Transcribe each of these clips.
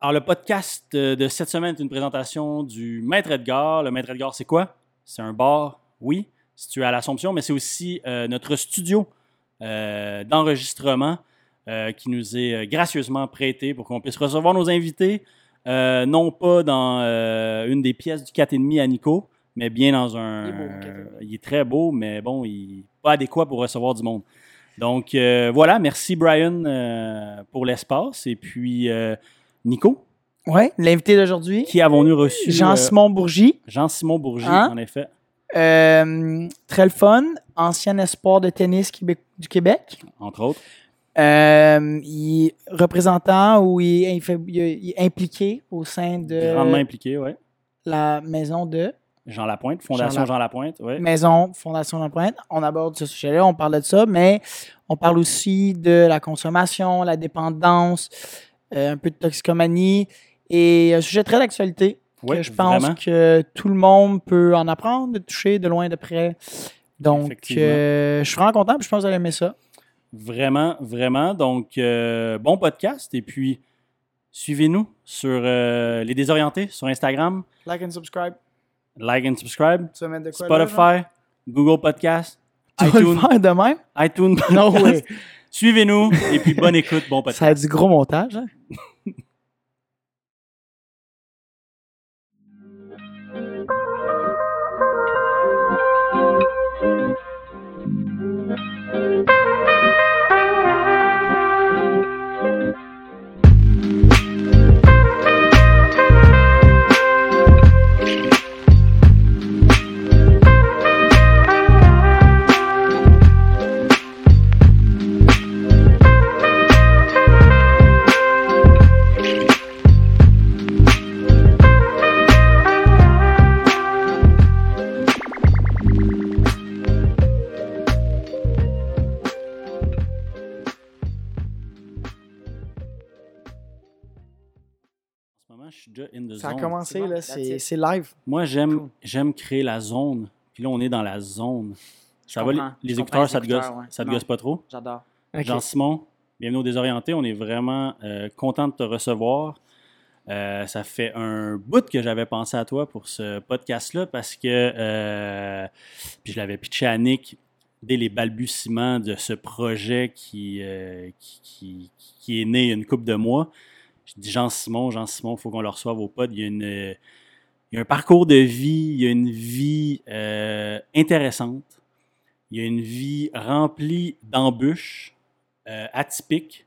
Alors, le podcast euh, de cette semaine est une présentation du Maître Edgar. Le Maître Edgar, c'est quoi? C'est un bar, oui, situé à l'Assomption, mais c'est aussi euh, notre studio euh, d'enregistrement euh, qui nous est gracieusement prêté pour qu'on puisse recevoir nos invités, non pas dans une des pièces du 4,5 à Nico, mais bien dans un... Il est beau, le 4,5. il est très beau, mais bon, il n'est pas adéquat pour recevoir du monde. Donc voilà, merci Brian pour l'espace. Et puis Nico, Oui, l'invité d'aujourd'hui, qui avons-nous reçu? euh, Jean-Simon Bourgie. Jean-Simon Bourgie, Hein? en effet. Euh, très le fun, ancien espoir de tennis Québec- du Québec. entre autres. Euh, il est représentant ou il est, il impliqué au sein de Grandement impliqué, oui. la maison de Jean Lapointe, Fondation Jean Jean Lapointe, oui. Maison Fondation L'Empreinte. On aborde ce sujet-là, on parle de ça, mais on parle aussi de la consommation, la dépendance, euh, un peu de toxicomanie et un sujet très d'actualité Oui, que je pense vraiment. que tout le monde peut en apprendre, de toucher de loin, de près. Donc, euh, je suis vraiment content, puis je pense que vous allez aimer ça. Vraiment, vraiment. Donc, euh, bon podcast. Et puis, suivez-nous sur euh, Les Désorientés sur Instagram. Like and subscribe. Like and subscribe. Spotify, Google Podcast, iTunes, de même? iTunes No way. Suivez-nous et puis bonne écoute, bon podcast. Ça a du gros montage. hein? Ça a commencé, là, c'est live. Moi, j'aime Cool. j'aime créer la zone. Puis là, on est dans la zone. Ça va, les, les écouteurs, ça te gosse, ouais. ça te Non. gosse pas trop? J'adore. Jean-Simon, bienvenue au Désorienté. On est vraiment euh, content de te recevoir. Euh, ça fait un bout que j'avais pensé à toi pour ce podcast-là parce que euh, puis je l'avais pitché à Nick dès les balbutiements de ce projet qui, euh, qui, qui- qui est né il y a une couple de mois. Je dis Jean-Simon, Jean-Simon, il faut qu'on le reçoive au pod. Il y a, une, il y a un parcours de vie, il y a une vie euh, intéressante. Il y a une vie remplie d'embûches, euh, atypiques,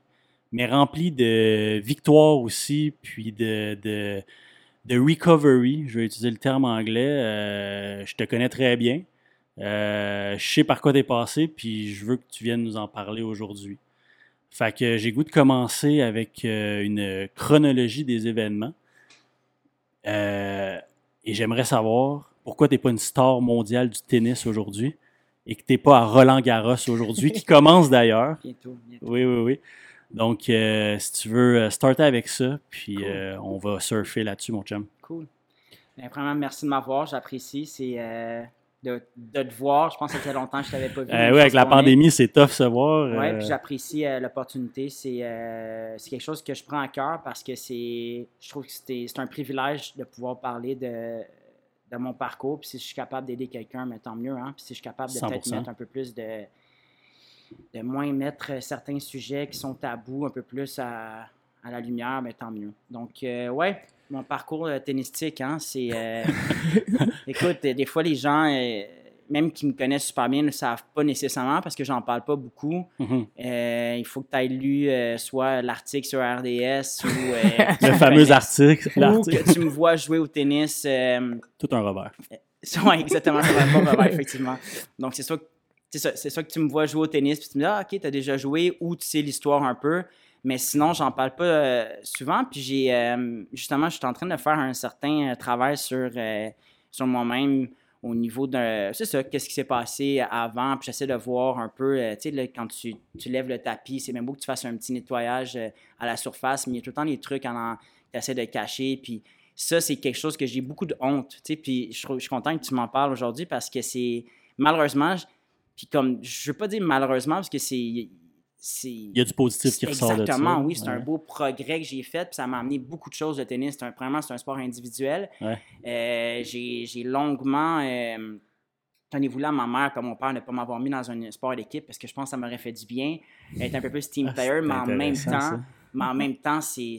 mais remplie de victoires aussi, puis de, de, recovery. Je vais utiliser le terme anglais. Euh, je te connais très bien. Euh, je sais par quoi t'es passé, puis je veux que tu viennes nous en parler aujourd'hui. Fait que j'ai goût de commencer avec euh, une chronologie des événements. Euh, et j'aimerais savoir pourquoi t'es pas une star mondiale du tennis aujourd'hui et que t'es pas à Roland Garros aujourd'hui, qui commence d'ailleurs. Bientôt. bientôt. Oui, oui, oui. Donc, euh, si tu veux starter avec ça, puis Cool. euh, on va surfer là-dessus, mon chum. Cool. Premièrement, merci de m'avoir. J'apprécie. C'est de, de te voir. Je pense que ça fait longtemps que je t'avais pas vu. Euh, oui, avec la pandémie, c'est tough se voir. Oui, euh, puis j'apprécie euh, l'opportunité. C'est quelque chose que je prends à cœur parce que c'est, je trouve que c'est un privilège de pouvoir parler de, de mon parcours. Puis si je suis capable d'aider quelqu'un, mais tant mieux. Hein? Puis si je suis capable de peut-être 100%. mettre un peu plus de, de moins mettre certains sujets qui sont tabous un peu plus à, à la lumière, mais tant mieux. Donc, ouais, mon parcours euh, tennistique, hein, c'est. euh, écoute, des fois, les gens, euh, même qui me connaissent super bien, ne le savent pas nécessairement parce que j'en parle pas beaucoup. mhm. Euh, il faut que tu aies lu soit l'article sur RDS ou. euh, Le fameux article. Ou que tu me vois jouer au tennis. Tout un revers. oui, exactement, ça pas revers, effectivement. Donc, c'est soit, que- c'est ça, c'est soit que tu me vois jouer au tennis, puis tu me dis, ah, OK, tu as déjà joué, ou tu sais l'histoire un peu. Mais sinon, j'en parle pas euh, souvent. Puis j'ai, euh, justement, je suis en train de faire un certain euh, travail sur, sur moi-même au niveau de, c'est ça, qu'est-ce qui s'est passé avant. Puis j'essaie de voir un peu, tu sais, quand tu, tu lèves le tapis, c'est même beau que tu fasses un petit nettoyage à la surface, mais il y a tout le temps des trucs en, que tu de cacher. Puis ça, c'est quelque chose que j'ai beaucoup de honte. Tu sais, puis je, je suis content que tu m'en parles aujourd'hui parce que c'est malheureusement, puis comme je veux pas dire malheureusement parce que c'est. Il y a du positif qui ressort de ça. Exactement, oui. C'est un beau progrès que j'ai fait. Puis ça m'a amené beaucoup de choses, le tennis. C'est un, premièrement, c'est un sport individuel. Ouais. Euh, j'ai longuement. Euh, Tenez-vous là, ma mère, comme mon père, ne pas m'avoir mis dans un sport d'équipe parce que je pense que ça m'aurait fait du bien. Être un peu plus team Ah, player, mais en même temps, ça. mais en même temps, c'est-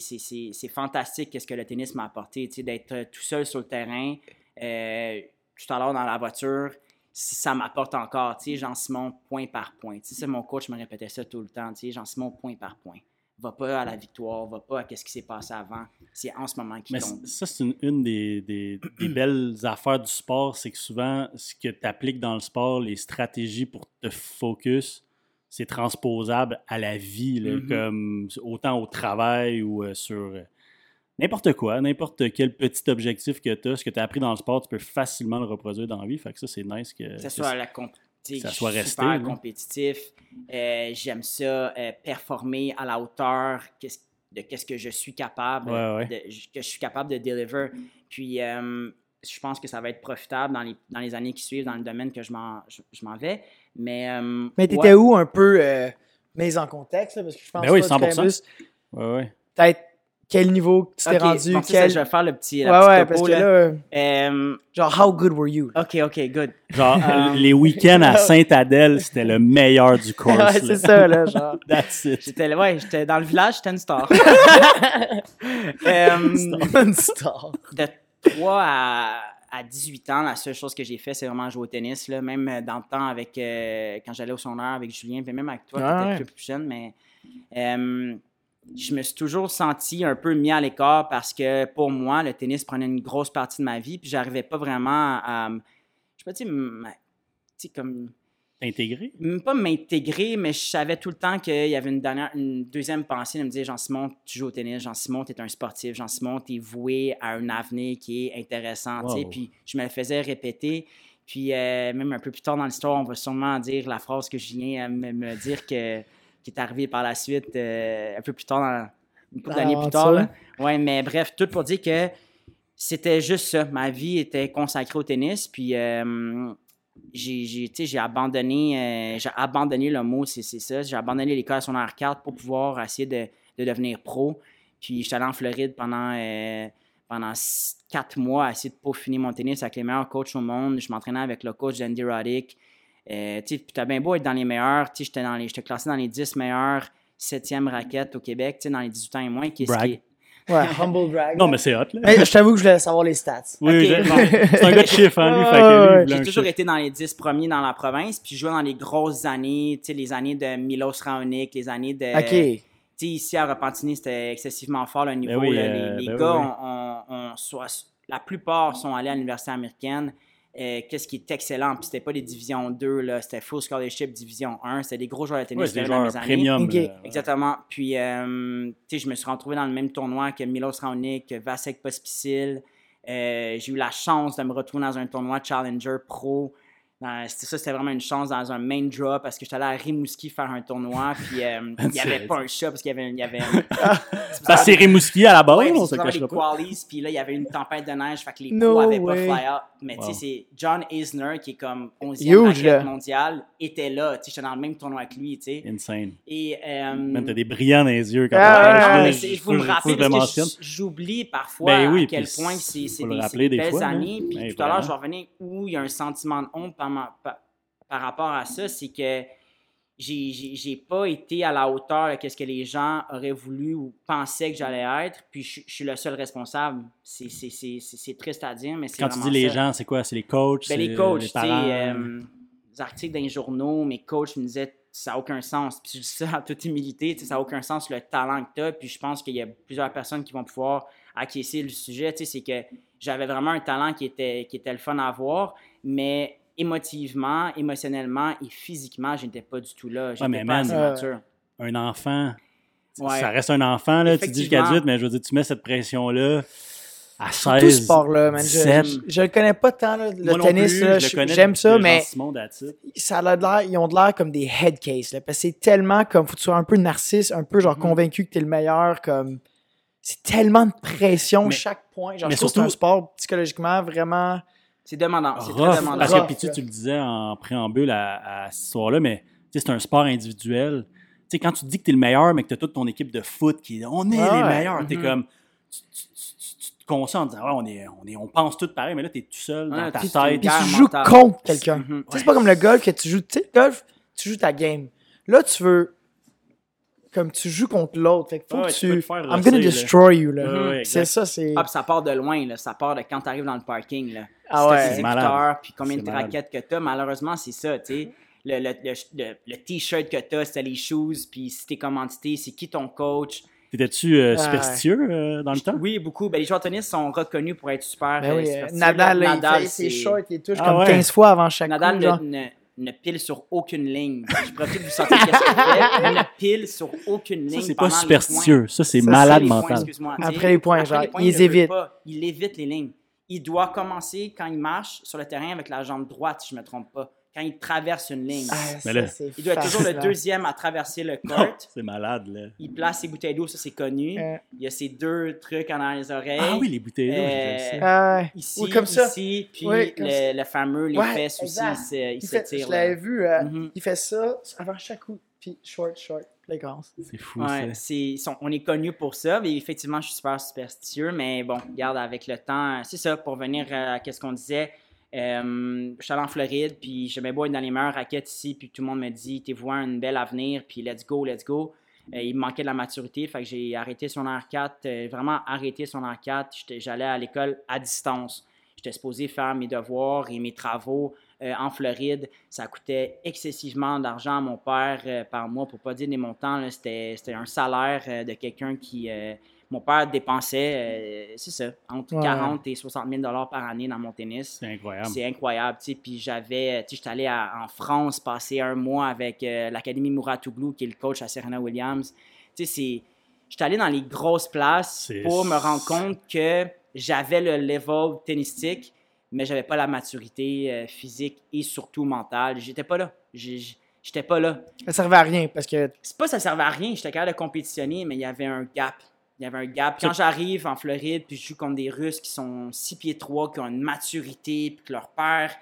fantastique qu'est-ce que le tennis m'a apporté, tu sais, d'être euh, tout seul sur le terrain. Euh, tout à l'heure dans la voiture, ça m'apporte encore, tu sais, Jean-Simon, point par point. Tu sais, ça, mon coach me répétait ça tout le temps, tu sais, Jean-Simon, point par point. Va pas à la victoire, va pas à qu'est-ce qui s'est passé avant. C'est en ce moment qui tombe. ça, c'est une, une des, des- des belles affaires du sport, c'est que souvent, ce que tu appliques dans le sport, les stratégies pour te focus, c'est transposable à la vie, là, Mhm. comme autant au travail ou euh, sur euh, n'importe quoi, n'importe quel petit objectif que tu as, ce que tu as appris dans le sport, tu peux facilement le reproduire dans la vie. Fait que ça, c'est nice que. que ça que soit la ça suis resté, super compétitif. Euh, J'aime ça, euh, performer à la hauteur de qu'est-ce que je suis capable, Ouais, ouais. de- que je suis capable de deliver. Puis, euh, je pense que ça va être profitable dans les, dans les années qui suivent dans le domaine que je m'en je, je m'en vais. Mais, euh, Mais t'étais ouais. où un peu euh, mise en contexte, là, parce que je pense Ben oui, pas que tu 100%. connais plus Ouais, ouais. Peut-être quel niveau tu t'es rendu, donc c'est ça, quel... je vais faire le petit, Ouais, la petite ouais, topo, parce que là. là, Euh, genre, how good were you? OK, OK, good. Genre, Euh, les week-ends à Sainte-Adèle, c'était le meilleur du course. ouais, c'est ça, là, genre. That's it. J'étais ouais, j'étais dans le village, j'étais une star. Euh, Une star. de 3 à, à 18 ans, la seule chose que j'ai fait, c'est vraiment jouer au tennis. Là. Même euh, dans le temps, avec, euh, quand j'allais au secondaire avec Julien, puis même avec toi, Ouais, qui étais ouais. un peu plus jeune, mais euh, je me suis toujours senti un peu mis à l'écart parce que pour moi, le tennis prenait une grosse partie de ma vie, puis j'arrivais pas vraiment à. Je sais pas, tu comme même pas m'intégrer, mais je savais tout le temps qu'il y avait une, dernière, une deuxième pensée de me dire Jean-Simon, tu joues au tennis, Jean-Simon, tu es un sportif, Jean-Simon, tu es voué à un avenir qui est intéressant. tu sais. Wow. Puis je me le faisais répéter. Puis euh, même un peu plus tard dans l'histoire, on va sûrement dire la phrase que je viens à me, me dire que, qui est arrivée par la suite, euh, un peu plus tard, dans, une couple d'années plus tard. là. Ouais, mais bref, tout pour dire que c'était juste ça. Ma vie était consacrée au tennis. Puis euh, j'ai, abandonné, euh, abandonné le mot, c'est, ça. J'ai abandonné l'école à son 4 pour pouvoir essayer de, de devenir pro. Puis j'étais allé en Floride pendant, pendant quatre mois à essayer de peaufiner mon tennis avec les meilleurs coachs au monde. Je m'entraînais avec le coach Andy Roddick. Euh, puis t'as bien beau être dans les meilleurs. Tu sais, j'étais, dans les, j'étais classé dans les 10 meilleurs septième raquettes au Québec, tu sais, dans les 18 ans et moins. Qui est ce Brag. qui est- Ouais, humble brag. Non, mais c'est hot, là. Mais je t'avoue que je voulais savoir les stats. Oui, c'est un gars de chiffre, hein, lui. Ouais, J'ai toujours chiffre. été dans les 10 premiers dans la province, puis je jouais dans les grosses années, tu sais, les années de Milos Raonic, les années de... OK. Tu sais, ici à Repentigny, c'était excessivement fort le niveau. oui, là. euh, les ben gars, oui, soit- la plupart sont allés à l'université américaine. Euh, Qu'est-ce qui est excellent, puis c'était pas des divisions 2, là, c'était full scholarship division 1, c'était des gros joueurs de tennis Ouais, des dans joueurs mes premium. Là. Exactement. Puis, euh, tu sais, je me suis retrouvé dans le même tournoi que Milos Raonic, Vasek Pospisil. Euh, j'ai eu la chance de me retrouver dans un tournoi Challenger Pro. Dans- C'était ça, c'était vraiment une chance dans un main draw parce que j'étais allé à Rimouski faire un tournoi. Puis, euh, il n'y avait pas un chat parce qu'il y avait, il y avait Parce c'est Rimouski à la base, Ouais, on se tu avais les pas. qualies, puis là, il y avait une tempête de neige, fait que les No pros n'avaient pas fly out. Mais tu Wow. sais, c'est John Isner, qui est comme 11e Huge, raquette là. mondiale, était là. Tu sais, j'étais dans le même tournoi que lui, tu sais. Insane. Et, euh, Man, t'as des brillants dans les yeux quand Ah, on ouais, non, Je- faut me le parce que j'oublie parfois Ben oui, à quel puis point c'est- des, belles là. années. Puis Hey, tout à l'heure, je vais revenir où il y a un sentiment de honte par, ma- par, par rapport à ça, c'est que j'ai- pas été à la hauteur de ce que les gens auraient voulu ou pensaient que j'allais être. Puis je, je suis le seul responsable. C'est- triste à dire, mais c'est Quand tu dis les gens, c'est quoi? C'est les coachs? Ben, les coachs, sais, parents? euh, les articles dans les journaux, mes coachs me disaient ça n'a aucun sens. Puis je dis ça en toute humilité, ça n'a aucun sens le talent que tu as. Puis je pense qu'il y a plusieurs personnes qui vont pouvoir acquiescer le sujet. C'est que j'avais vraiment un talent qui était, qui était le fun à voir, mais émotivement, émotionnellement et physiquement, je n'étais pas du tout là. J'étais mais pas man, assez Ouais. mature. un enfant, Ouais. ça reste un enfant, là. Tu dis jusqu'à Effectivement. 18, mais je veux dire, tu mets cette pression-là à Tout ce 16. sport-là, man. Je, 17. je, le connais pas tant, là, le Moi tennis. J'aime ça, mais ça a l'air, ils ont de l'air comme des head cases. Là, parce que c'est tellement comme, faut que tu sois un peu narcisse, un peu genre Mhm. convaincu que t'es le meilleur. comme C'est tellement de pression Mais- chaque point. Genre, mais je trouve que c'est un surtout- sport psychologiquement vraiment. C'est demandant. C'est très demandant. parce que puis tu, tu le disais en préambule à, à cette histoire-là, mais c'est un sport individuel. Tu sais, quand tu te dis que tu es le meilleur, mais que tu as toute ton équipe de foot qui est on est Ouais, les meilleurs, tu Mhm. comme. Tu, tu- tu- tu te concentres en disant, ouais, on, est, on, est, on pense tout pareil, mais là, tu es tout seul dans Ouais, ta tu- tête. tu- Puis Guerre tu joues contre quelqu'un. Mhm. Sais, Ouais. C'est pas comme le golf que tu joues. Tu sais, le golf, tu joues ta game. Là, tu veux. Comme tu joues contre l'autre. Fait que faut Ouais, que tu peux tu. te faire I'm gonna là. destroy you, là. Ouais, ouais, c'est ça, c'est. Ah, ça part de loin, là. Ça part de quand tu arrives dans le parking, là. Ah ouais. tes C'est malade. écouteurs, puis combien de raquettes que t'as, malheureusement, c'est ça, tu sais. Le, le, le, le- le t-shirt que t'as, c'est les shoes, puis si t'es commandité, c'est qui ton coach? T'étais-tu euh, Ouais. superstitieux euh, dans le temps? Oui, beaucoup. Ben, les joueurs de tennis sont reconnus pour être super Ben euh, oui, euh, superstitieux. Nadal, Nadal, il fait ses c'est- shorts, il touche Ah comme ouais. 15 fois avant chaque Nadal coup. Ne, pile sur aucune ligne. Je pourrais peut-être vous sortir qu'est-ce qu'il fait. Il ne pile sur aucune ligne. Ça, c'est pas superstitieux. Ça, c'est malade mental. Après les points, genre, les il les ne veut évite. pas. Il évite les lignes. Il doit commencer quand il marche sur le terrain avec la jambe droite, si je ne me trompe pas. Quand il traverse une ligne. Ah, Mais là- il doit être toujours le deuxième à traverser le court. c'est malade, là. Il place ses bouteilles d'eau, ça c'est connu. Euh, Il y a ses deux trucs en arrière des oreilles. Ah oui, les bouteilles d'eau, Euh, j'ai vu ça. ah. Ici, Oui, comme ça. ici, puis Oui, comme le, le fameux, les Ouais, fesses aussi, exact. il se- il Il fait, s'étire. je l'avais vu, euh, Mhm. il fait ça avant chaque coup, puis short, short. C'est fou, Ouais, ça. sont- on est connus pour ça, mais effectivement, je suis super superstitieux, mais bon, regarde, avec le temps, c'est ça, pour venir à ce qu'on disait, euh, je suis allé en Floride, puis j'aimais bien dans les meilleures raquettes ici, puis tout le monde me dit, t'es vois un bel avenir, puis let's go, let's go. Euh, il me manquait de la maturité, fait que j'ai arrêté son R4, euh, vraiment arrêté son R4. J'étais- J'allais à l'école à distance. J'étais supposé faire mes devoirs et mes travaux en Floride. Ça coûtait excessivement d'argent à mon père par mois, pour pas dire des montants. C'était un salaire de quelqu'un qui... euh, mon père dépensait, euh, c'est ça, entre Ouais. 40 et 60 000 par année dans mon tennis. C'est incroyable. C'est incroyable, tu sais. Puis j'avais, tu sais, j'étais allé à- en France passer un mois avec euh, l'Académie Mouratoglou, qui est le coach à Serena Williams. Tu sais, c'est. J'étais allé dans les grosses places pour me rendre compte que j'avais le level tennistique, mais j'avais pas la maturité euh, physique et surtout mentale. J'étais pas là. J'étais pas là. Ça servait à rien parce que C'est pas que ça servait à rien, j'étais capable de compétitionner, mais il y avait un gap. Il y avait un gap. Quand j'arrive en Floride, puis je joue contre des Russes qui sont 6 pieds 3, qui ont une maturité, puis que leur père,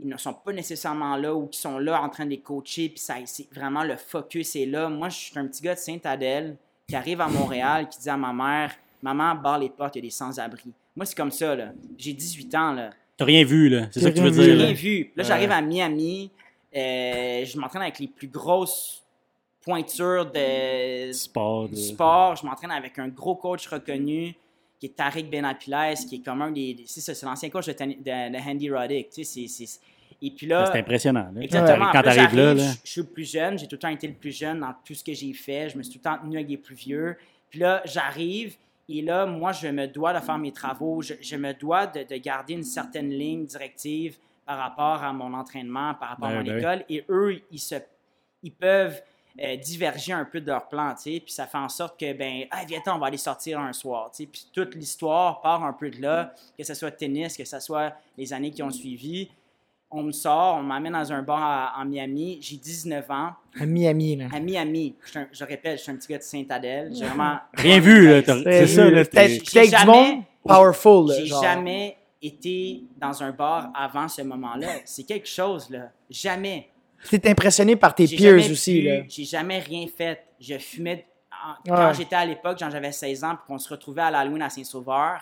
ils ne sont pas nécessairement là ou qui sont là en train de les coacher, puis ça, c'est vraiment le focus est là. Moi, je suis un petit gars de Sainte-Adèle qui arrive à Montréal, qui dit à ma mère Maman, barre les portes, il y a des sans-abri. Moi, c'est comme ça, là. J'ai 18 ans, là. T'as rien vu, là. C'est J'ai ça que tu veux J'ai dire, là. rien vu. Là, Ouais. j'arrive à Miami. euh, je m'entraîne avec les plus grosses pointures de Sport. de- sport. Je m'entraîne avec un gros coach reconnu qui est Tariq Benapiles, qui est comme un des. c'est l'ancien coach de, de, de Andy Roddick. Tu sais, c'est- et puis là. C'est impressionnant. là. Exactement. Quand t'arrives là, là. Je, je suis le plus jeune. J'ai tout le temps été le plus jeune dans tout ce que j'ai fait. Je me suis tout le temps tenu avec les plus vieux. Puis là, j'arrive et là, moi, je me dois de faire mes travaux. Je, je me dois de, de garder une certaine ligne directive par rapport à mon entraînement, par rapport à Ben mon ben école. Et eux, ils, se, ils peuvent euh, diverger un peu de leur plan, tu sais. Puis ça fait en sorte que, ben, ah, viens on va aller sortir un soir, tu sais. Puis toute l'histoire part un peu de là, que ce soit tennis, que ce soit les années qui ont suivi on me sort, on m'amène dans un bar à- en Miami. J'ai 19 ans. à Miami, là. À Miami, je, suis un- je répète, je suis un petit gars de Sainte-Adèle. J'ai vraiment. Rien vu, C'est ça, peut-être du monde powerful, là, J'ai jamais été dans un bar avant ce moment-là. C'est quelque chose, là. Jamais. T'es impressionné par tes peers aussi, là. J'ai jamais rien fait. Je fumais. en- Ouais. Quand j'étais à l'époque, quand j'avais 16 ans, puis qu'on se retrouvait à l'Halloween à Saint-Sauveur.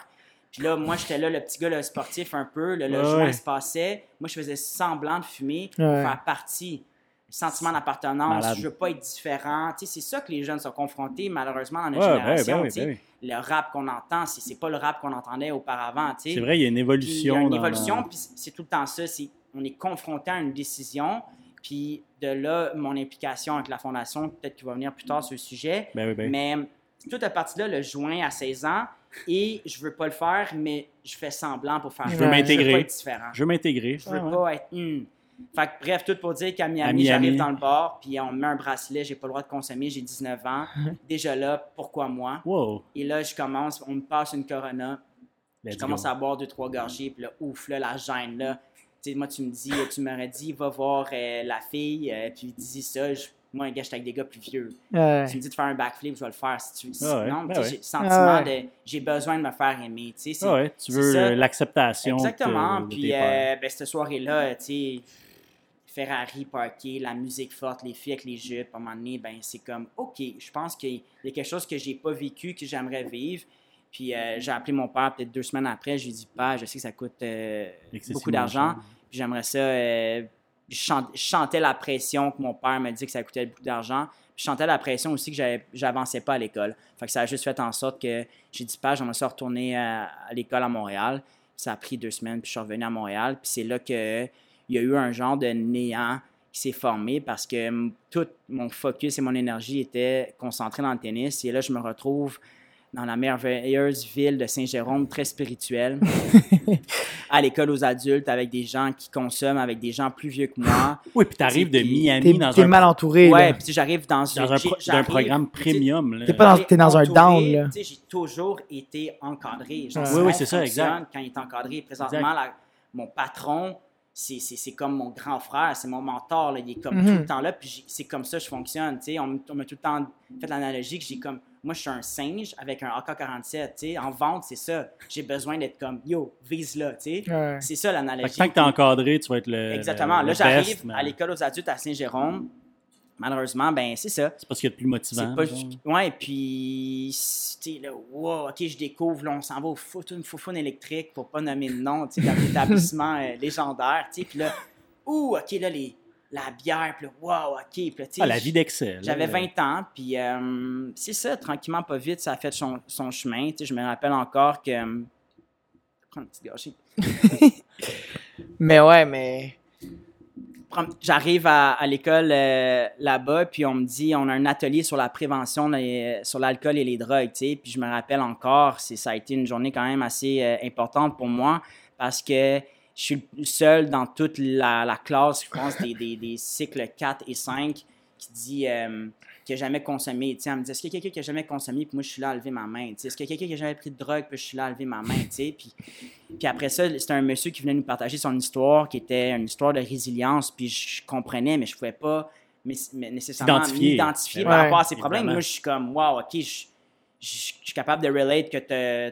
Puis là, moi, j'étais là, le petit gars, le sportif un peu. Le, le Ouais, joint se passait. Moi, je faisais semblant de fumer pour Ouais. faire partie. Sentiment d'appartenance, je veux pas être différent. Tu sais, c'est ça que les jeunes sont confrontés, malheureusement, dans notre génération. ben oui, tu sais. ben. Le rap qu'on entend, c'est, pas le rap qu'on entendait auparavant. tu sais. C'est vrai, il y a une Puis il y évolution. a une évolution, dans- puis c'est tout le temps ça. C'est, on est confronté à une décision, puis de là, mon implication avec la fondation, peut-être qu'il va venir plus tard sur le sujet. Ben oui, ben. Mais toute à partie là, le juin à 16 ans, et je veux pas le faire, mais je fais semblant pour faire Je veux m'intégrer. Je veux pas être différent. Je veux m'intégrer. Je veux Ah, ouais. pas être. hmm. Fait que, bref, tout pour dire qu'à Miami, j'arrive dans le bar, puis on me met un bracelet, j'ai pas le droit de consommer, j'ai 19 ans. Déjà là, pourquoi moi? Wow. Et là, je commence, on me passe une Corona, Let's je commence go. à boire deux, trois gorgées, puis là, ouf, là, la gêne, là. Moi, tu me dis, tu m'aurais dit, va voir euh, la fille, euh, puis dis ça. Je- moi, un gars, j'étais avec des gars plus vieux. Ouais. Tu me dis de faire un backflip, je vais le faire si tu si- Ah ouais, Non, ben j'ai le sentiment Ah de, j'ai besoin de me faire aimer, tu sais. Ah tu veux euh, l'acceptation. Exactement. que- Puis, euh, ben, cette soirée-là, tu sais, Ferrari parké, la musique forte, les filles avec les jupes, à un moment donné, ben, c'est comme, OK, je pense qu'il y a quelque chose que j'ai pas vécu, que j'aimerais vivre. Puis euh, j'ai appelé mon père peut-être deux semaines après. Je lui ai dit, Père, je sais que ça coûte euh, beaucoup d'argent. J'aimerais ça. euh, je, chantais la pression que mon père me dit que ça coûtait beaucoup d'argent. Je chantais la pression aussi que j'avançais pas à l'école. Fait que ça a juste fait en sorte que j'ai dit, Père, j'aimerais ça retourner à, à l'école à Montréal. Ça a pris deux semaines, puis je suis revenu à Montréal. Puis c'est là que il y a eu un genre de néant qui s'est formé parce que tout mon focus et mon énergie était concentré dans le tennis. Et là, je me retrouve dans la merveilleuse ville de Saint-Jérôme, très spirituelle, à l'école aux adultes, avec des gens qui consomment, avec des gens plus vieux que moi. Oui, puis t'arrives de Miami T'es dans t'es un, mal entouré. Ouais, puis j'arrive dans, dans un, pro- j'arrive- programme premium. T'es pas dans- dans un entouré, down, là. tu sais, J'ai toujours été encadré. Genre, Oui, oui, c'est ça, exact. Quand il est encadré, présentement, la- mon patron, c'est- c'est c'est comme mon grand frère, c'est mon mentor. là. Il est comme Mhm. tout le temps là, puis c'est comme ça que je fonctionne. tu sais. On, on m'a tout le temps fait l'analogie que j'ai comme. Moi, je suis un singe avec un AK-47. tu sais. En vente, c'est ça. J'ai besoin d'être comme yo, vise là. tu sais. Ouais. C'est ça l'analogie. que tant que t'es encadré, tu vas être le. Exactement. le- Là, j'arrive mais à l'école aux adultes à Saint-Jérôme. Malheureusement, ben c'est ça. C'est pas ce qu'il y a de plus motivant. C'est pas Ouais, puis, tu sais, là, wow, ok, je découvre, là, on s'en va au Foufoune, Foufoune électrique, pour pas nommer le nom, tu sais, d'un établissement euh, légendaire, tu sais, puis là, ouh, ok, là, les, la bière, puis wow, ok, puis là, tu sais, Ah, la vie d'Excel. j'avais là. 20 ans, puis euh, c'est ça, tranquillement, pas vite, ça a fait son, son chemin, tu sais, je me rappelle encore que... euh, Prends une petite gâchée. Mais ouais, mais. J'arrive à, à l'école euh, là-bas, puis on me dit, on a un atelier sur la prévention des- sur l'alcool et les drogues, tu sais. Puis je me rappelle encore, c'est, ça a été une journée quand même assez euh, importante pour moi parce que je suis le seul dans toute la, la classe, je pense, des, des, des cycles 4 et 5 qui dit euh, qui n'a jamais consommé. Tu sais, elle me dit, est-ce qu'il y a quelqu'un qui n'a jamais consommé, puis moi, je suis là à lever ma main. Tu sais, est-ce qu'il y a quelqu'un qui n'a jamais pris de drogue, puis je suis là à lever ma main, tu sais. Puis, puis après ça, c'était un monsieur qui venait nous partager son histoire, qui était une histoire de résilience, puis je comprenais, mais je ne pouvais pas mais, mais nécessairement m'identifier Ouais. par rapport à ses problèmes. Moi, je suis comme, wow, OK, je, je- je suis capable de relate que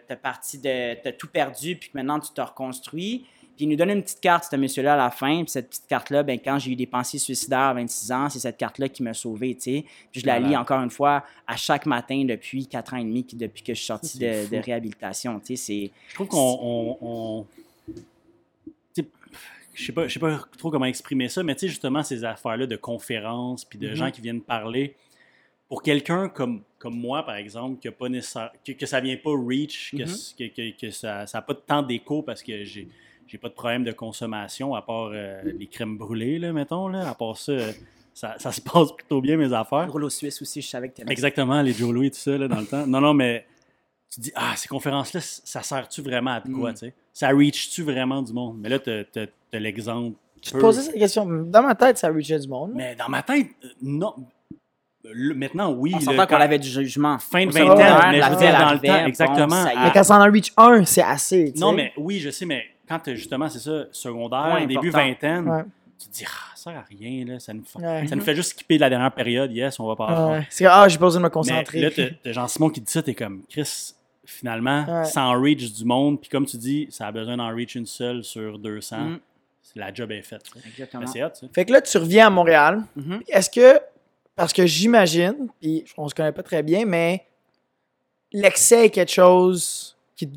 tu as parti de. Tu tout perdu, puis que maintenant tu te reconstruis. Puis il nous donne une petite carte, ce monsieur-là, à la fin. Puis cette petite carte-là, ben, quand j'ai eu des pensées suicidaires à 26 ans, c'est cette carte-là qui m'a sauvé, tu sais. Puis je la lis encore une fois à chaque matin depuis 4 ans et demi, depuis que je suis sorti de, réhabilitation, tu sais. Je trouve qu'on. on- Je sais pas, je sais pas trop comment exprimer ça, mais tu sais, justement, ces affaires-là de conférences puis de Mhm. gens qui viennent parler, pour quelqu'un comme, comme moi, par exemple, que, pas nécessaire- que, que ça vient pas reach, que, Mhm. c- que, que- que ça n'a pas tant d'écho parce que j'ai j'ai pas de problème de consommation, à part euh, les crèmes brûlées, là, mettons. Là. À part ça, euh, ça, ça se passe plutôt bien, mes affaires. Rouleau suisse aussi, je savais que tu Exactement, les Joe Louis et tout ça, là, dans le temps. Non, non, mais tu te dis, ah, ces conférences-là, ça sert-tu vraiment à de quoi, Mm. tu sais? Ça reach-tu vraiment du monde? Mais là, t'as l'exemple. Tu te posais cette question. Dans ma tête, ça reachait du monde. Mais dans ma tête, euh, non. Le- maintenant, oui. On s'entend qu'on avait du jugement. Fin de vingtaine, mais je veux dire, dans le temps, exactement, ça Mais quand ça en reach un, c'est assez. Non, mais oui, je sais, mais quand t'as justement, c'est ça, secondaire, début vingtaine, tu te dis, ah, ça sert à rien, là. Ça nous, fait, Ouais. ça nous fait juste skipper la dernière période. Yes, on va pas Ouais. C'est que, ah, j'ai pas besoin de me Mais concentrer. là, t'as Jean-Simon qui dit ça, t'es comme, Chris, finalement, Ouais. sans reach du monde, puis comme tu dis, ça a besoin d'en reach une seule sur 200, Mm. la job est faite. Exactement. Mais C'est hot, ça. Fait que là, tu reviens à Montréal. Mhm. Est-ce que, parce que j'imagine, puis on se connaît pas très bien, mais l'excès est quelque chose qui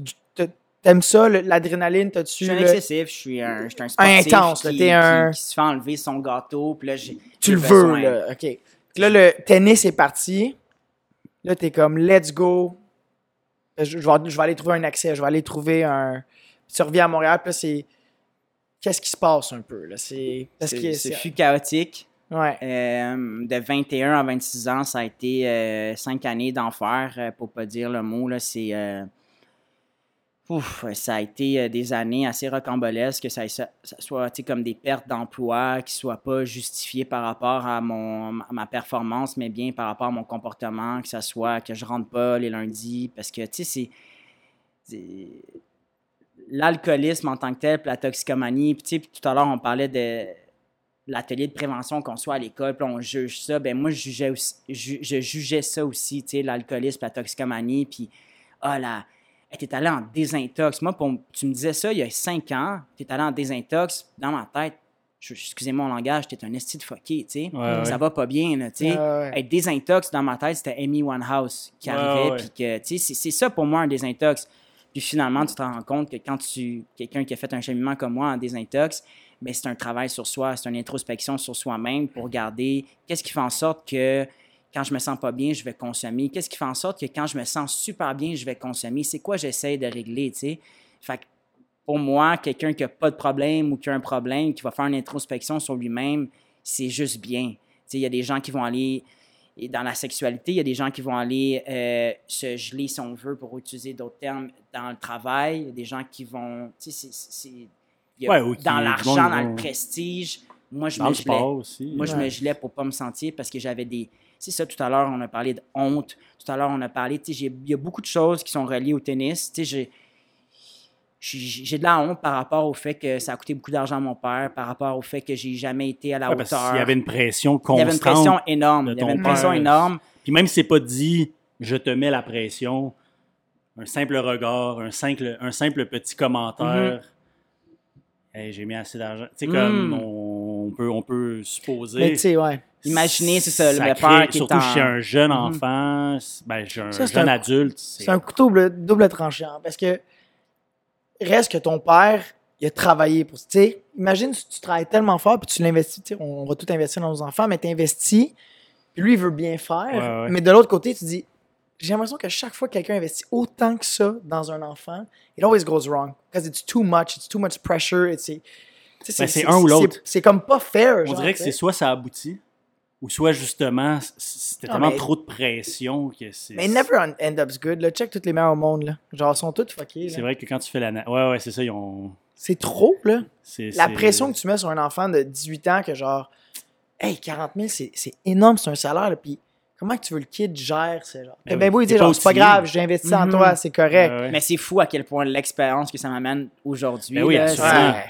t'aimes ça, l'adrénaline, Je t'as-tu suis un excessif, je suis un, je suis un sportif Intense, qui, t'es un- qui- qui se fait enlever son gâteau, puis là, j'ai tu le veux, là, ok. Là, le tennis est parti. Là, t'es comme, let's go. Je, je vais, je vais aller trouver un accès, je vais aller trouver un. Tu reviens à Montréal, puis là, c'est. Qu'est-ce qui se passe un peu, là? C'est. C'est c'est chaotique. Ouais. Euh, de 21 à 26 ans, ça a été euh, cinq années d'enfer, euh, pour pas dire le mot. Là, c'est, ouf, ça a été des années assez rocambolesques, que ça, soit comme des pertes d'emploi qui ne soient pas justifiées par rapport à, mon, ma performance, mais bien par rapport à mon comportement, que ça soit que je rentre pas les lundis, parce que, tu sais, c'est- l'alcoolisme en tant que tel, la toxicomanie. Puis tout à l'heure, on parlait de l'atelier de prévention qu'on soit à l'école, puis on juge ça. Ben moi, je jugeais, aussi- ju- je jugeais ça aussi, tu sais, l'alcoolisme, la toxicomanie, puis ah là, hey, t'es allé en désintox. Moi, pour- tu me disais ça il y a cinq ans, t'es allé en désintox. Dans ma tête, je- excusez-moi mon langage, t'es un esti de fucké, tu sais. Ouais, Ça ouais. va pas bien, là, tu sais. Ouais, ouais. Être désintox dans ma tête, c'était Amy Winehouse qui Ouais, arrivait, puis que, tu sais, c'est- c'est ça pour moi un désintox. Puis finalement, tu te rends compte que quand tu, quelqu'un qui a fait un cheminement comme moi en désintox, ben c'est un travail sur soi, c'est une introspection sur soi-même pour regarder qu'est-ce qui fait en sorte que quand je me sens pas bien, je vais consommer. Qu'est-ce qui fait en sorte que quand je me sens super bien, je vais consommer? C'est quoi j'essaie de régler, tu sais? Fait pour moi, quelqu'un qui a pas de problème ou qui a un problème, qui va faire une introspection sur lui-même, c'est juste bien. Tu sais, il y a des gens qui vont aller dans la sexualité, il y a des gens qui vont aller euh, se geler, si on veut, pour utiliser d'autres termes, dans le travail. Il y a des gens qui vont. Tu sais, c'est- y a- Ouais, ou qui- dans l'argent, dans le prestige. Moi, je Dans me gelais. aussi. Moi, je me gelais pour pas me sentir parce que j'avais des. C'est ça, tout à l'heure, on a parlé de honte. Tout à l'heure, on a parlé. Tu sais, j'ai- il y a beaucoup de choses qui sont reliées au tennis. Tu sais, j'ai. J'ai de la honte par rapport au fait que ça a coûté beaucoup d'argent à mon père, par rapport au fait que j'ai jamais été à la Ouais, parce hauteur. qu'il y avait une pression Il y constante. avait une pression énorme. Il y avait une pression père. énorme. Puis même si c'est pas dit, je te mets la pression, un simple regard, un simple, un simple petit commentaire. Hey, j'ai mis assez d'argent. Tu sais, comme Mhm. on, peut, on peut supposer. Mais tu sais, ouais. Imaginez, c'est ça, le père qui est Surtout en- chez un jeune Mhm. enfant, c'est- ben, chez un Ça, jeune un- adulte. C'est un couteau double, double tranchant parce que reste que ton père, il a travaillé pour. Tu sais, imagine si tu travailles tellement fort puis tu l'investis. On va tout investir dans nos enfants, mais tu investis, puis lui, il veut bien faire. Ouais, ouais. Mais de l'autre côté, tu dis j'ai l'impression que chaque fois que quelqu'un investit autant que ça dans un enfant, it always goes wrong. Because it's too much, it's too much pressure. Sais, Ben, c'est un ou l'autre. c'est- C'est comme pas fair. On genre, dirait que c'est soit ça aboutit, ou soit justement, c'était Ah, tellement mais- trop de pression que c'est. Mais never end up's good. Là. Check toutes les mères au monde. Là. Genre, ils sont toutes fuckées. C'est vrai que quand tu fais la. Ouais, ouais, c'est ça, ils ont. C'est trop, là. c'est- La c'est- pression que tu mets sur un enfant de 18 ans, que genre, hey, 40 000, c'est- c'est énorme, c'est un salaire. là, Puis comment que tu veux le kid gère ce genre? Ben bien oui, pas genre, c'est pas grave, j'ai investi en Mhm. toi, c'est correct. Ouais, ouais. Mais c'est fou à quel point l'expérience que ça m'amène aujourd'hui. Ben oui, c'est-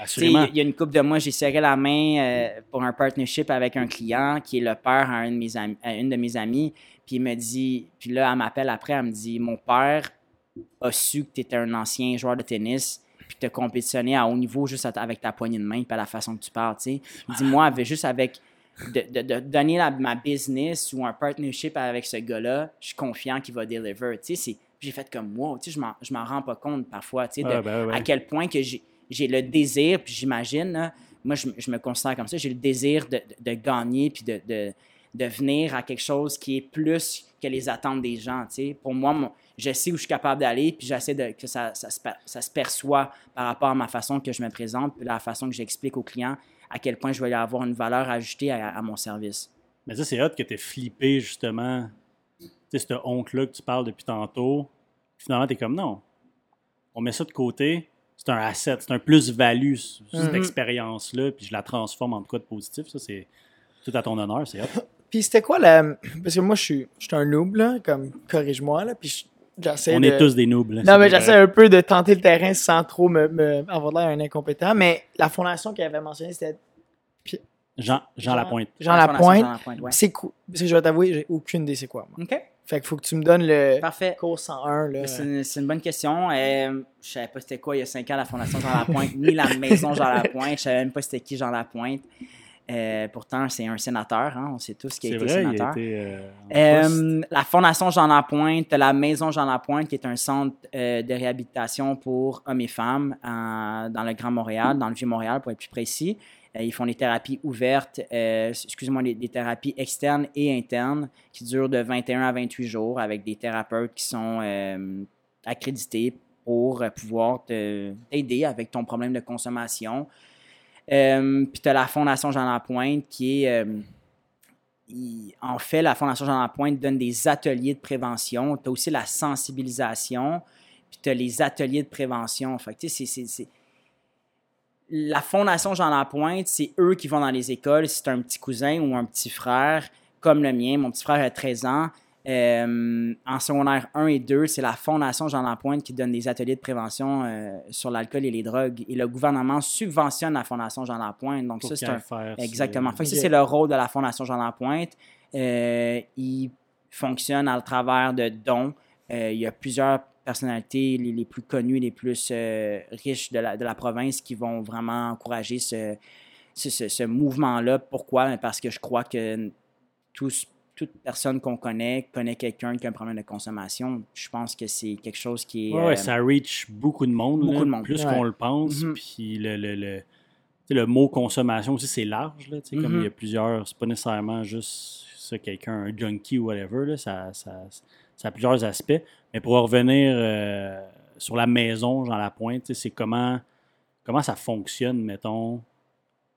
sais, Il y a une couple de mois, j'ai serré la main euh, pour un partnership avec un client qui est le père à, un de mes amis, à une de mes amies. Puis il me dit, puis là, elle m'appelle après, elle me dit Mon père a su que tu étais un ancien joueur de tennis, puis que tu as compétitionné à haut niveau juste avec ta poignée de main, puis à la façon que tu parles. tu sais. Il dit Moi, avec, juste avec de, de- de donner la- ma business ou un partnership avec ce gars-là, je suis confiant qu'il va deliver. Tu sais, j'ai fait comme moi, tu sais, je m'en- rends pas compte parfois, tu sais, de- Ah, ben ouais. à quel point que j'ai le désir, puis j'imagine, moi je, je me considère comme ça, j'ai le désir de, de- gagner, puis de, de, de venir à quelque chose qui est plus que les attentes des gens. tu sais. Pour moi, mon- je sais où je suis capable d'aller, puis j'essaie de, que ça, ça, ça se perçoit par rapport à ma façon que je me présente, puis la façon que j'explique aux clients à quel point je vais avoir une valeur ajoutée à, à mon service. Mais ça, c'est hot que tu flippé, justement. Tu sais, cette honte-là que tu parles depuis tantôt. Finalement, tu es comme non. On met ça de côté. C'est un asset, c'est un plus-value, cette Mhm. expérience-là, puis je la transforme en quoi de positif. Ça, c'est tout à ton honneur, c'est hot. Puis c'était quoi la. Parce que moi, je suis, je suis un noob, là, comme corrige-moi, là, puis On de. est tous des noobs. là, Non, mais j'essaie un peu de tenter le terrain sans trop me, me avoir l'air un incompétent. Mais la fondation qu'elle avait mentionnée, c'était Jean, Jean Lapointe. Jean La Fondation Lapointe. Jean Lapointe, ouais. C'est cool. Parce que je vais t'avouer, j'ai aucune idée c'est quoi. Moi. OK, Fait qu'il faut que tu me donnes le parfait. cours 101. Là. C'est une, bonne question. Euh, je savais pas c'était quoi il y a cinq ans la Fondation Jean Lapointe, ni la Maison Jean Lapointe. Je savais même pas c'était qui Jean Lapointe. Euh, pourtant, c'est un sénateur. Hein? On sait tous qu'il a été vrai, il a sénateur. été. euh. Euh, la Fondation Jean Lapointe, la Maison Jean Lapointe, qui est un centre de réhabilitation pour hommes et femmes dans le Grand Montréal, dans le Vieux-Montréal pour être plus précis. Ils font des thérapies ouvertes, excusez-moi, des, thérapies externes et internes qui durent de 21 à 28 jours avec des thérapeutes qui sont accrédités pour pouvoir t'aider avec ton problème de consommation. Euh, Puis tu as la Fondation Jean Lapointe qui est... euh, en fait, la Fondation Jean Lapointe donne des ateliers de prévention. Tu as aussi la sensibilisation, puis tu as les ateliers de prévention. Fait que, tu c'est- c'est- c'est- La Fondation Jean Lapointe, c'est eux qui vont dans les écoles. Si c'est un petit cousin ou un petit frère, comme le mien, mon petit frère a 13 ans. Euh, en secondaire 1 et 2, c'est la Fondation Jean Lapointe qui donne des ateliers de prévention euh, sur l'alcool et les drogues. Et le gouvernement subventionne la Fondation Jean Lapointe. Donc, Pour ça, c'est un, faire, Exactement. Fait que ça, c'est le rôle de la Fondation Jean Lapointe. Euh, il fonctionne à travers de dons. Euh, il y a plusieurs personnalités, les, les plus connues, les plus euh, riches de la, de la province, qui vont vraiment encourager ce, ce, ce- ce mouvement-là. Pourquoi? Ben, Parce que je crois que tous, toute personne qu'on connaît connaît quelqu'un qui a un problème de consommation. Je pense que c'est quelque chose qui est... Ouais, ouais, euh, ça reach beaucoup de monde. beaucoup là, de monde. Plus Ouais. qu'on le pense. Mhm. Puis le, le, le, le mot consommation aussi, c'est large. Là, Comme Mhm. il y a plusieurs, c'est pas nécessairement juste ça, quelqu'un, un junkie ou whatever. Là, ça, ça, ça a plusieurs aspects. Mais pour revenir euh, sur la maison, Lapointe, tu sais, c'est comment, comment ça fonctionne, mettons,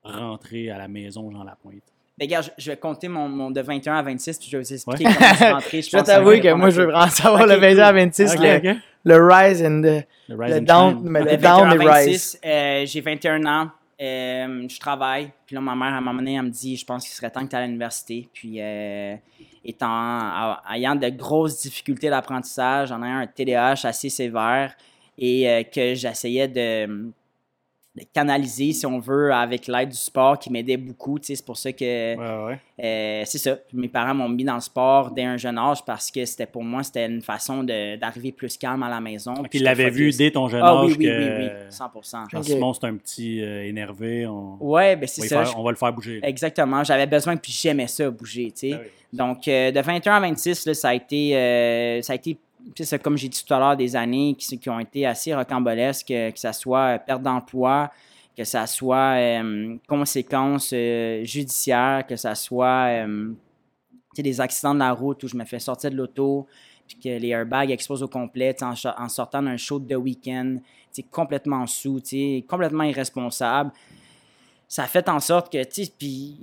rentrer à la maison, Jean Lapointe. Ben, regarde, je, je vais compter mon, mon de 21 à 26, puis je vais vous expliquer Ouais. comment je suis rentré. Je vais t'avouer que moi, je veux vraiment savoir le 21 à cool. 26, Ok, le, rise and the, Le rise le and down, mais le tout. De down 21 et à rise. 26, euh, j'ai 21 ans. euh, je travaille. Puis là, ma mère, à un moment donné, elle me dit Je pense qu'il serait temps que tu à l'université. Puis, euh, étant, ayant de grosses difficultés d'apprentissage, en ayant un TDAH assez sévère et que j'essayais de, de canaliser, si on veut, avec l'aide du sport qui m'aidait beaucoup. Tu sais, C'est pour ça que. Ouais, ouais. Euh, c'est ça. Mes parents m'ont mis dans le sport dès un jeune âge parce que c'était pour moi, c'était une façon de- d'arriver plus calme à la maison. Puis Puis il l'avait j'étais vu dès ton jeune Ah âge oui, oui, que oui, oui, 100%. Jean Ok. Simon, c'est un petit euh, énervé. On, Ouais, ben c'est ça. faire- on va le faire bouger. là. Exactement. J'avais besoin, puis j'aimais ça, bouger, tu sais. Ah oui. Donc, euh, de 21 à 26, là, ça a été, euh, ça a été ça, comme j'ai dit tout à l'heure, des années qui, ont été assez rocambolesques, que, que ça soit euh, perte d'emploi, que ça soit euh, conséquences euh, judiciaires, que ça soit euh, des accidents de la route où je me fais sortir de l'auto, puis que les airbags explosent au complet, en, sortant d'un show de week-end, complètement sous, complètement irresponsable. Ça fait en sorte que, puis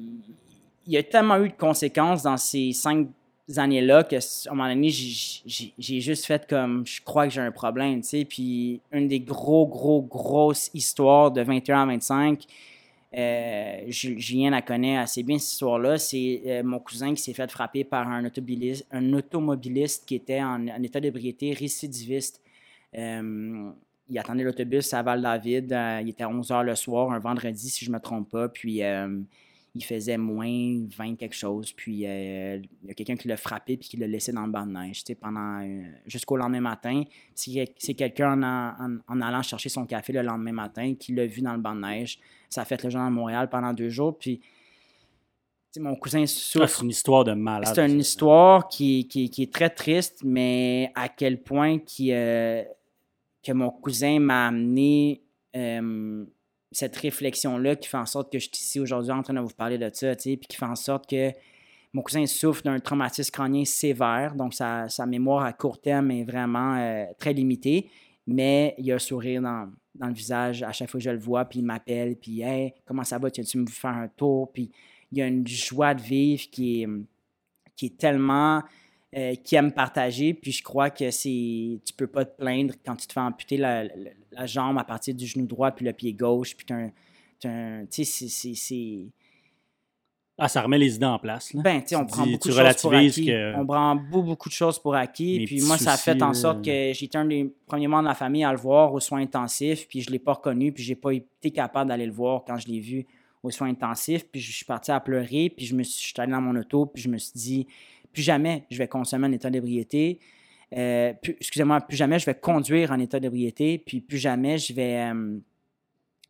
il y a tellement eu de conséquences dans ces cinq années-là que, à un moment donné, j'ai- juste fait comme, je crois que j'ai un problème, tu sais. Puis une des gros, gros, grosses histoires de 21 à 25, euh, Ju- Julien la connaît assez bien, cette histoire-là. C'est euh, mon cousin qui s'est fait frapper par un automobiliste, un automobiliste qui était en, en état d'ébriété récidiviste. Euh, il attendait l'autobus à Val-David. euh, il était à 11 h le soir, un vendredi, si je ne me trompe pas. Puis il faisait moins 20 quelque chose. Puis euh, il y a quelqu'un qui l'a frappé puis qui l'a laissé dans le banc de neige pendant, euh, jusqu'au lendemain matin. C'est quelqu'un en, en- en allant chercher son café le lendemain matin qui l'a vu dans le banc de neige. Ça a fait le journal de Montréal pendant deux jours. Puis mon cousin Ah, souffre. c'est une histoire de malade. C'est une histoire qui, qui- qui est très triste, mais à quel point qui, euh, que mon cousin m'a amené cette réflexion-là qui fait en sorte que je suis ici aujourd'hui en train de vous parler de ça, puis qui fait en sorte que mon cousin souffre d'un traumatisme crânien sévère, donc sa, mémoire à court terme est vraiment euh, très limitée, mais il y a un sourire dans, le visage à chaque fois que je le vois, puis il m'appelle, puis « Hey, comment ça va? Tu veux me faire un tour? » Puis il y a une joie de vivre qui est, qui est tellement... euh, qui aime partager, puis je crois que c'est... Tu peux pas te plaindre quand tu te fais amputer la, la- la jambe à partir du genou droit puis le pied gauche, puis t'as un... Tu sais, c'est-. Ah, ça remet les idées en place. Là. Ben, tu sais, on prend beaucoup tu de choses pour acquis. que- On prend beaucoup, de choses pour acquis. Mes Puis moi, ça a fait en sorte que j'étais un des premiers membres de la famille à le voir aux soins intensifs, puis je ne l'ai pas reconnu, puis j'ai pas été capable d'aller le voir quand je l'ai vu aux soins intensifs. Puis je suis parti à pleurer, puis je me suis, je suis allé dans mon auto, puis je me suis dit, plus jamais je vais consommer en état d'ébriété. Euh, plus- excusez-moi, plus jamais je vais conduire en état d'ébriété, puis plus jamais je vais. euh,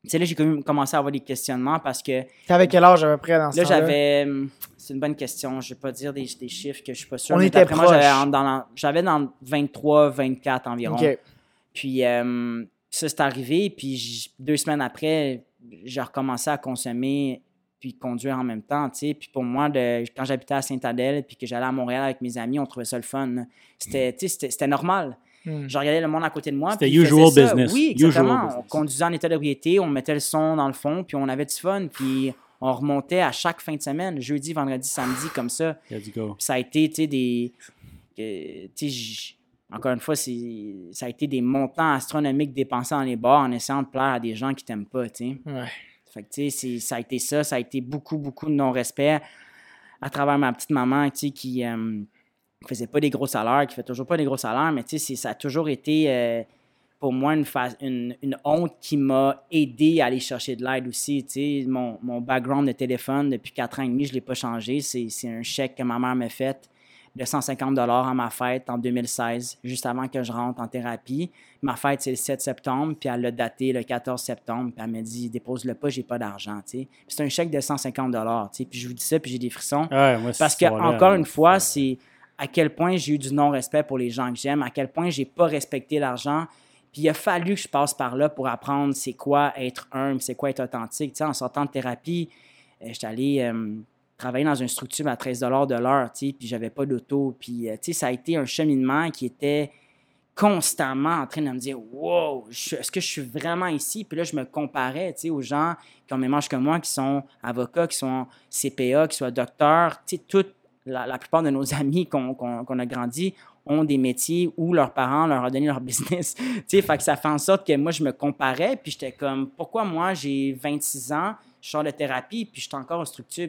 tu sais, là, j'ai commencé à avoir des questionnements parce que T'avais quel âge à peu près dans ce Là, j'avais. hum, C'est une bonne question. Je ne vais pas dire des, des chiffres que je suis pas sûr. On mais était d'après moi, j'avais proche. dans la- j'avais dans 23, 24 environ. Puis euh, ça, c'est arrivé. Puis deux semaines après, j'ai recommencé à consommer puis conduire en même temps. tu sais. Puis pour moi, de, quand j'habitais à Saint-Adèle puis que j'allais à Montréal avec mes amis, on trouvait ça le fun. C'était, c'était normal. Hmm. Je regardais le monde à côté de moi. C'était usual ça. business. Oui, Usual exactement. business. On conduisait en état d'ébriété, on mettait le son dans le fond, puis on avait du fun. Puis on remontait à chaque fin de semaine, jeudi, vendredi, samedi, comme ça. Go. Ça a été, tu sais, des. tu sais, encore une fois, c'est, ça a été des montants astronomiques dépensés dans les bars en essayant de plaire à des gens qui t'aiment pas, tu sais. Ouais. Fait que, ça a été ça. Ça a été beaucoup, beaucoup de non-respect à travers ma petite maman, qui euh, faisait pas des gros salaires, qui fait toujours pas des gros salaires, mais ça a toujours été euh, pour moi une, honte qui m'a aidé à aller chercher de l'aide aussi. Mon, mon background de téléphone depuis quatre ans et demi, je l'ai pas changé. C'est un chèque que ma mère m'a fait de 150 à ma fête en 2016, juste avant que je rentre en thérapie. Ma fête, c'est le 7 septembre, puis elle l'a daté le 14 septembre, puis elle m'a dit dépose-le pas, j'ai pas d'argent. C'est un chèque de 150 Puis je vous dis ça, puis j'ai des frissons. Parce que, encore une fois, c'est à quel point j'ai eu du non-respect pour les gens que j'aime, à quel point j'ai pas respecté l'argent. Puis il a fallu que je passe par là pour apprendre c'est quoi être humble, c'est quoi être authentique. en sortant de thérapie, euh, j'étais allé euh, travailler dans une structure à 13 de l'heure, puis j'avais pas d'auto. Puis, euh, ça a été un cheminement qui était constamment en train de me dire Wow, est-ce que je suis vraiment ici? Puis là, je me comparais aux gens qui ont même âge que moi, qui sont avocats, qui sont CPA, qui sont docteurs. Toute, la, plupart de nos amis qu'on a grandi ont des métiers où leurs parents leur ont donné leur business. fait que ça fait en sorte que moi, je me comparais, puis j'étais comme Pourquoi moi, j'ai 26 ans, je sors de thérapie, puis je suis encore au structure,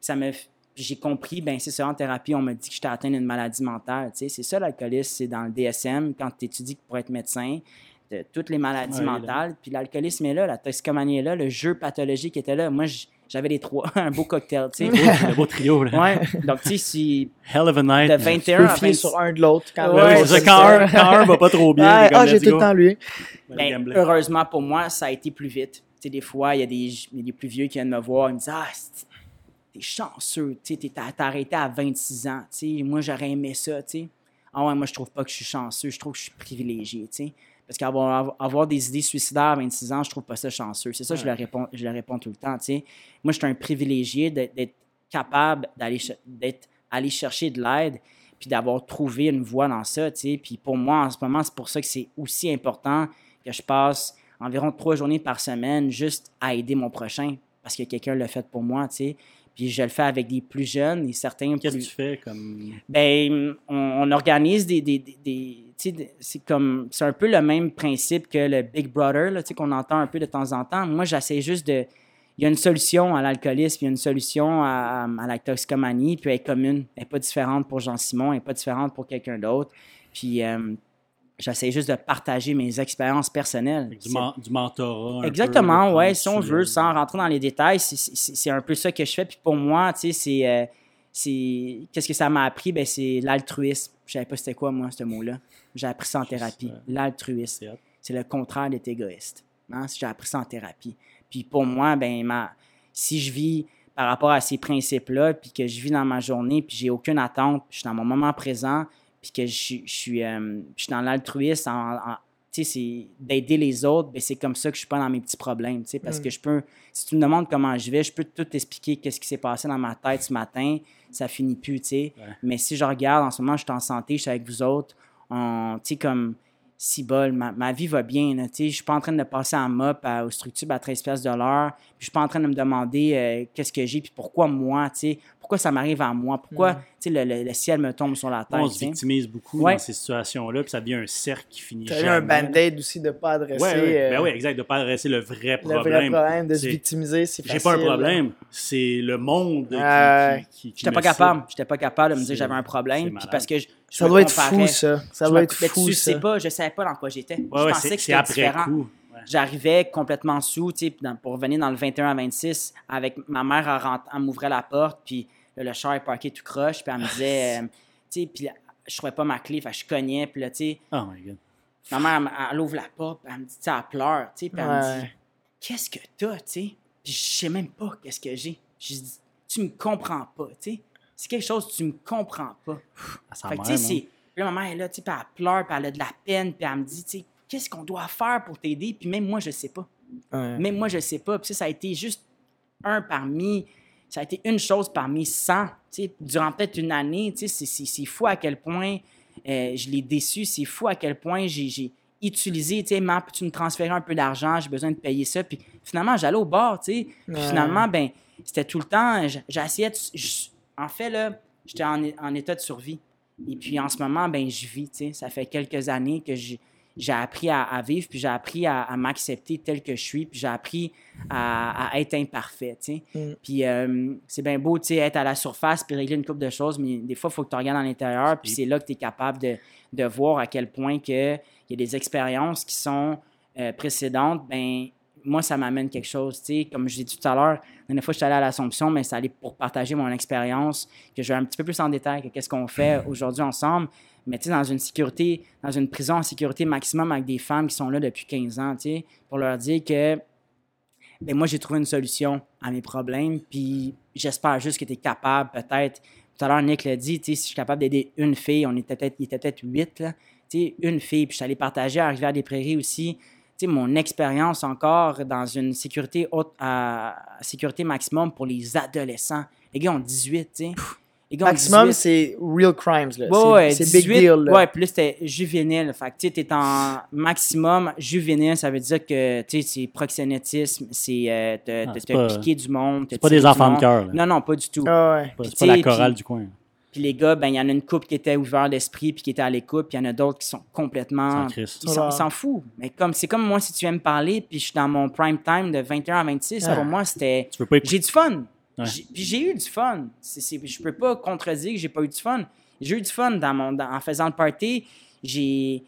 ça me j'ai compris, ben c'est ça, en thérapie, on m'a dit que j'étais atteint d'une maladie mentale. C'est ça l'alcoolisme, c'est dans le DSM, quand tu étudies pour être médecin, de toutes les maladies mentales. Puis l'alcoolisme est là, la toxicomanie est là, le jeu pathologique était là. Moi, j'avais les trois, un beau cocktail, tu sais. Un beau trio, là. Ouais. Donc, tu sais, si. Hell of a night. De 21 à 20... sur un de l'autre. Quand, ouais, quand, un, quand un va pas trop bien. ah, j'ai tout le temps lui. Ben, heureusement pour moi, ça a été plus vite. Tu sais, des fois, il y a des, des plus vieux qui viennent me voir, ils me disent Ah, t'es chanceux, tu sais, t'es arrêté à 26 ans, tu sais, moi j'aurais aimé ça, tu sais. Ah ouais, moi je trouve pas que je suis chanceux, je trouve que je suis privilégié, tu sais. Parce qu'avoir avoir des idées suicidaires à 26 ans, je trouve pas ça chanceux. C'est ça je, le réponds, je le réponds tout le temps, tu sais. Moi, je suis un privilégié d'être capable d'aller d'être aller chercher de l'aide puis d'avoir trouvé une voie dans ça, tu sais. Puis pour moi, en ce moment, c'est pour ça que c'est aussi important que je passe environ trois journées par semaine juste à aider mon prochain parce que quelqu'un l'a fait pour moi, tu sais. Puis je le fais avec des plus jeunes et certains. Qu'est-ce que tu fais comme. Ben, on, organise des. des, des, c'est comme. C'est un peu le même principe que le Big Brother, là, qu'on entend un peu de temps en temps. Moi, j'essaie juste de. Il y a une solution à l'alcoolisme, il y a une solution à, à, la toxicomanie, puis elle est commune. Elle n'est pas différente pour Jean-Simon, elle n'est pas différente pour quelqu'un d'autre. Puis. Euh, J'essaie juste de partager mes expériences personnelles. Du, du, mentorat. Exactement, oui. Si on veut, sans rentrer dans les détails, c'est un peu ça que je fais. Puis pour moi, tu sais, c'est. Euh, qu'est-ce que ça m'a appris? Ben, c'est l'altruisme. Je savais pas c'était quoi, moi, ce mot-là. J'ai appris ça en thérapie. L'altruisme. C'est le contraire d'être égoïste. Hein? J'ai appris ça en thérapie. Puis pour moi, ben, ma, si je vis par rapport à ces principes-là, puis que je vis dans ma journée, puis j'ai aucune attente, puis je suis dans mon moment présent, puis que je, suis, euh, je suis dans l'altruisme, c'est d'aider les autres, ben c'est comme ça que je suis pas dans mes petits problèmes, parce mm. que je peux, si tu me demandes comment je vais, je peux tout expliquer qu'est-ce qui s'est passé dans ma tête ce matin, ça finit plus, tu sais. Mais si je regarde, en ce moment, je suis en santé, je suis avec vous autres, tu sais, comme, si bol, ma, vie va bien. Je ne suis pas en train de passer en mop à, aux structures à 13 pièces de l'heure. Je suis pas en train de me demander euh, qu'est-ce que j'ai puis pourquoi moi, pourquoi ça m'arrive à moi, pourquoi mm. le, le, ciel me tombe sur la tête. On se victimise beaucoup dans ces situations-là, puis ça devient un cercle qui finit Tu as un band-aid aussi de ne pas adresser. Oui, ouais. ben oui, exact, de ne pas adresser le vrai problème. Le vrai problème, de se victimiser, c'est facile. J'ai pas un problème, c'est le monde qui, qui, pas capable. J'étais pas capable de me dire que j'avais un problème, puis parce que je, ça doit être fou, ça. Ça doit être fou, tu sais pas, je savais pas dans quoi j'étais. je pensais que c'était différent. J'arrivais complètement sous, tu sais, pour revenir dans le 21 à 26, avec ma mère, elle, m'ouvrait la porte, puis le char est parké tout croche, puis elle me disait, euh, tu sais, puis je trouvais pas ma clé, fait je cognais, puis là, tu sais. Oh my God. Ma mère, elle, ouvre la porte, puis elle me dit, tu sais, elle pleure, tu sais, puis elle me dit, qu'est-ce que t'as, tu sais? Puis je sais même pas qu'est-ce que j'ai. Je dis, tu me comprends pas, tu sais c'est quelque chose que tu me comprends pas. fait que, tu sais, là, ma mère est là, tu sais, elle pleure, puis elle a de la peine, puis elle me dit, tu sais, qu'est-ce qu'on doit faire pour t'aider? Puis même moi, je sais pas. Même moi, je sais pas. Puis ça a été juste un parmi, ça a été une chose parmi 100, tu sais, durant peut-être une année, tu sais, c'est fou à quel point euh, je l'ai déçu, c'est fou à quel point j'ai utilisé, tu sais, maman, peux-tu me transférer un peu d'argent, j'ai besoin de payer ça. Puis finalement, j'allais au bar, tu sais. Puis finalement, ben, c'était tout le temps, de en fait, là, j'étais en, état de survie. Et puis en ce moment, ben je vis. Ça fait quelques années que j'ai appris à, vivre, puis j'ai appris à, m'accepter tel que je suis, puis j'ai appris à, être imparfait. Mm. Puis euh, c'est bien beau, être à la surface puis régler une couple de choses, mais des fois, il faut que tu regardes à l'intérieur, puis c'est là que tu es capable de, voir à quel point que il y a des expériences qui sont euh, précédentes, ben moi, ça m'amène quelque chose. tu sais. Comme je l'ai dit tout à l'heure, la dernière fois que je suis allé à l'Assomption, mais c'est allé pour partager mon expérience, que je vais un petit peu plus en détail que qu'est-ce qu'on fait aujourd'hui ensemble. Mais tu sais, dans une sécurité, dans une prison en sécurité maximum avec des femmes qui sont là depuis 15 ans, tu sais, pour leur dire que ben moi, j'ai trouvé une solution à mes problèmes, puis j'espère juste que tu es capable, peut-être. Tout à l'heure, Nick l'a dit, tu sais, si je suis capable d'aider une fille, on était peut-être, il était peut-être huit, là, tu sais, une fille, puis je suis allé partager à Rivière-des-Prairies aussi, tu sais, mon expérience encore dans une sécurité haute, à sécurité maximum pour les adolescents. Les gars ont 18, tu sais. Maximum, 18. c'est real crimes. là. Ouais, c'est big 18, deal. là. Ouais, puis là, c'était juvénile. Fait que, tu sais, t'es en maximum juvénile, ça veut dire que, tu sais, c'est proxénétisme, c'est euh, te, Ah, te- c'est te pas- piquer du monde. C'est pas des enfants de cœur. Non, non, pas du tout. Ah ouais. C'est pas- la chorale du coin. Puis les gars, ben, il y en a une couple qui était ouvert d'esprit puis qui était à l'écoute, puis il y en a d'autres qui sont complètement. Ils s'en, foutent. Mais comme, c'est comme moi, si tu viens me parler, puis je suis dans mon prime time de 21 à 26, Ah. pour moi, c'était. Tu peux pas écouter. J'ai du fun. Ouais. J'ai- Puis j'ai eu du fun. C'est, c'est- je peux pas contredire que j'ai pas eu du fun. J'ai eu du fun dans mon, dans- en faisant le party. J'ai,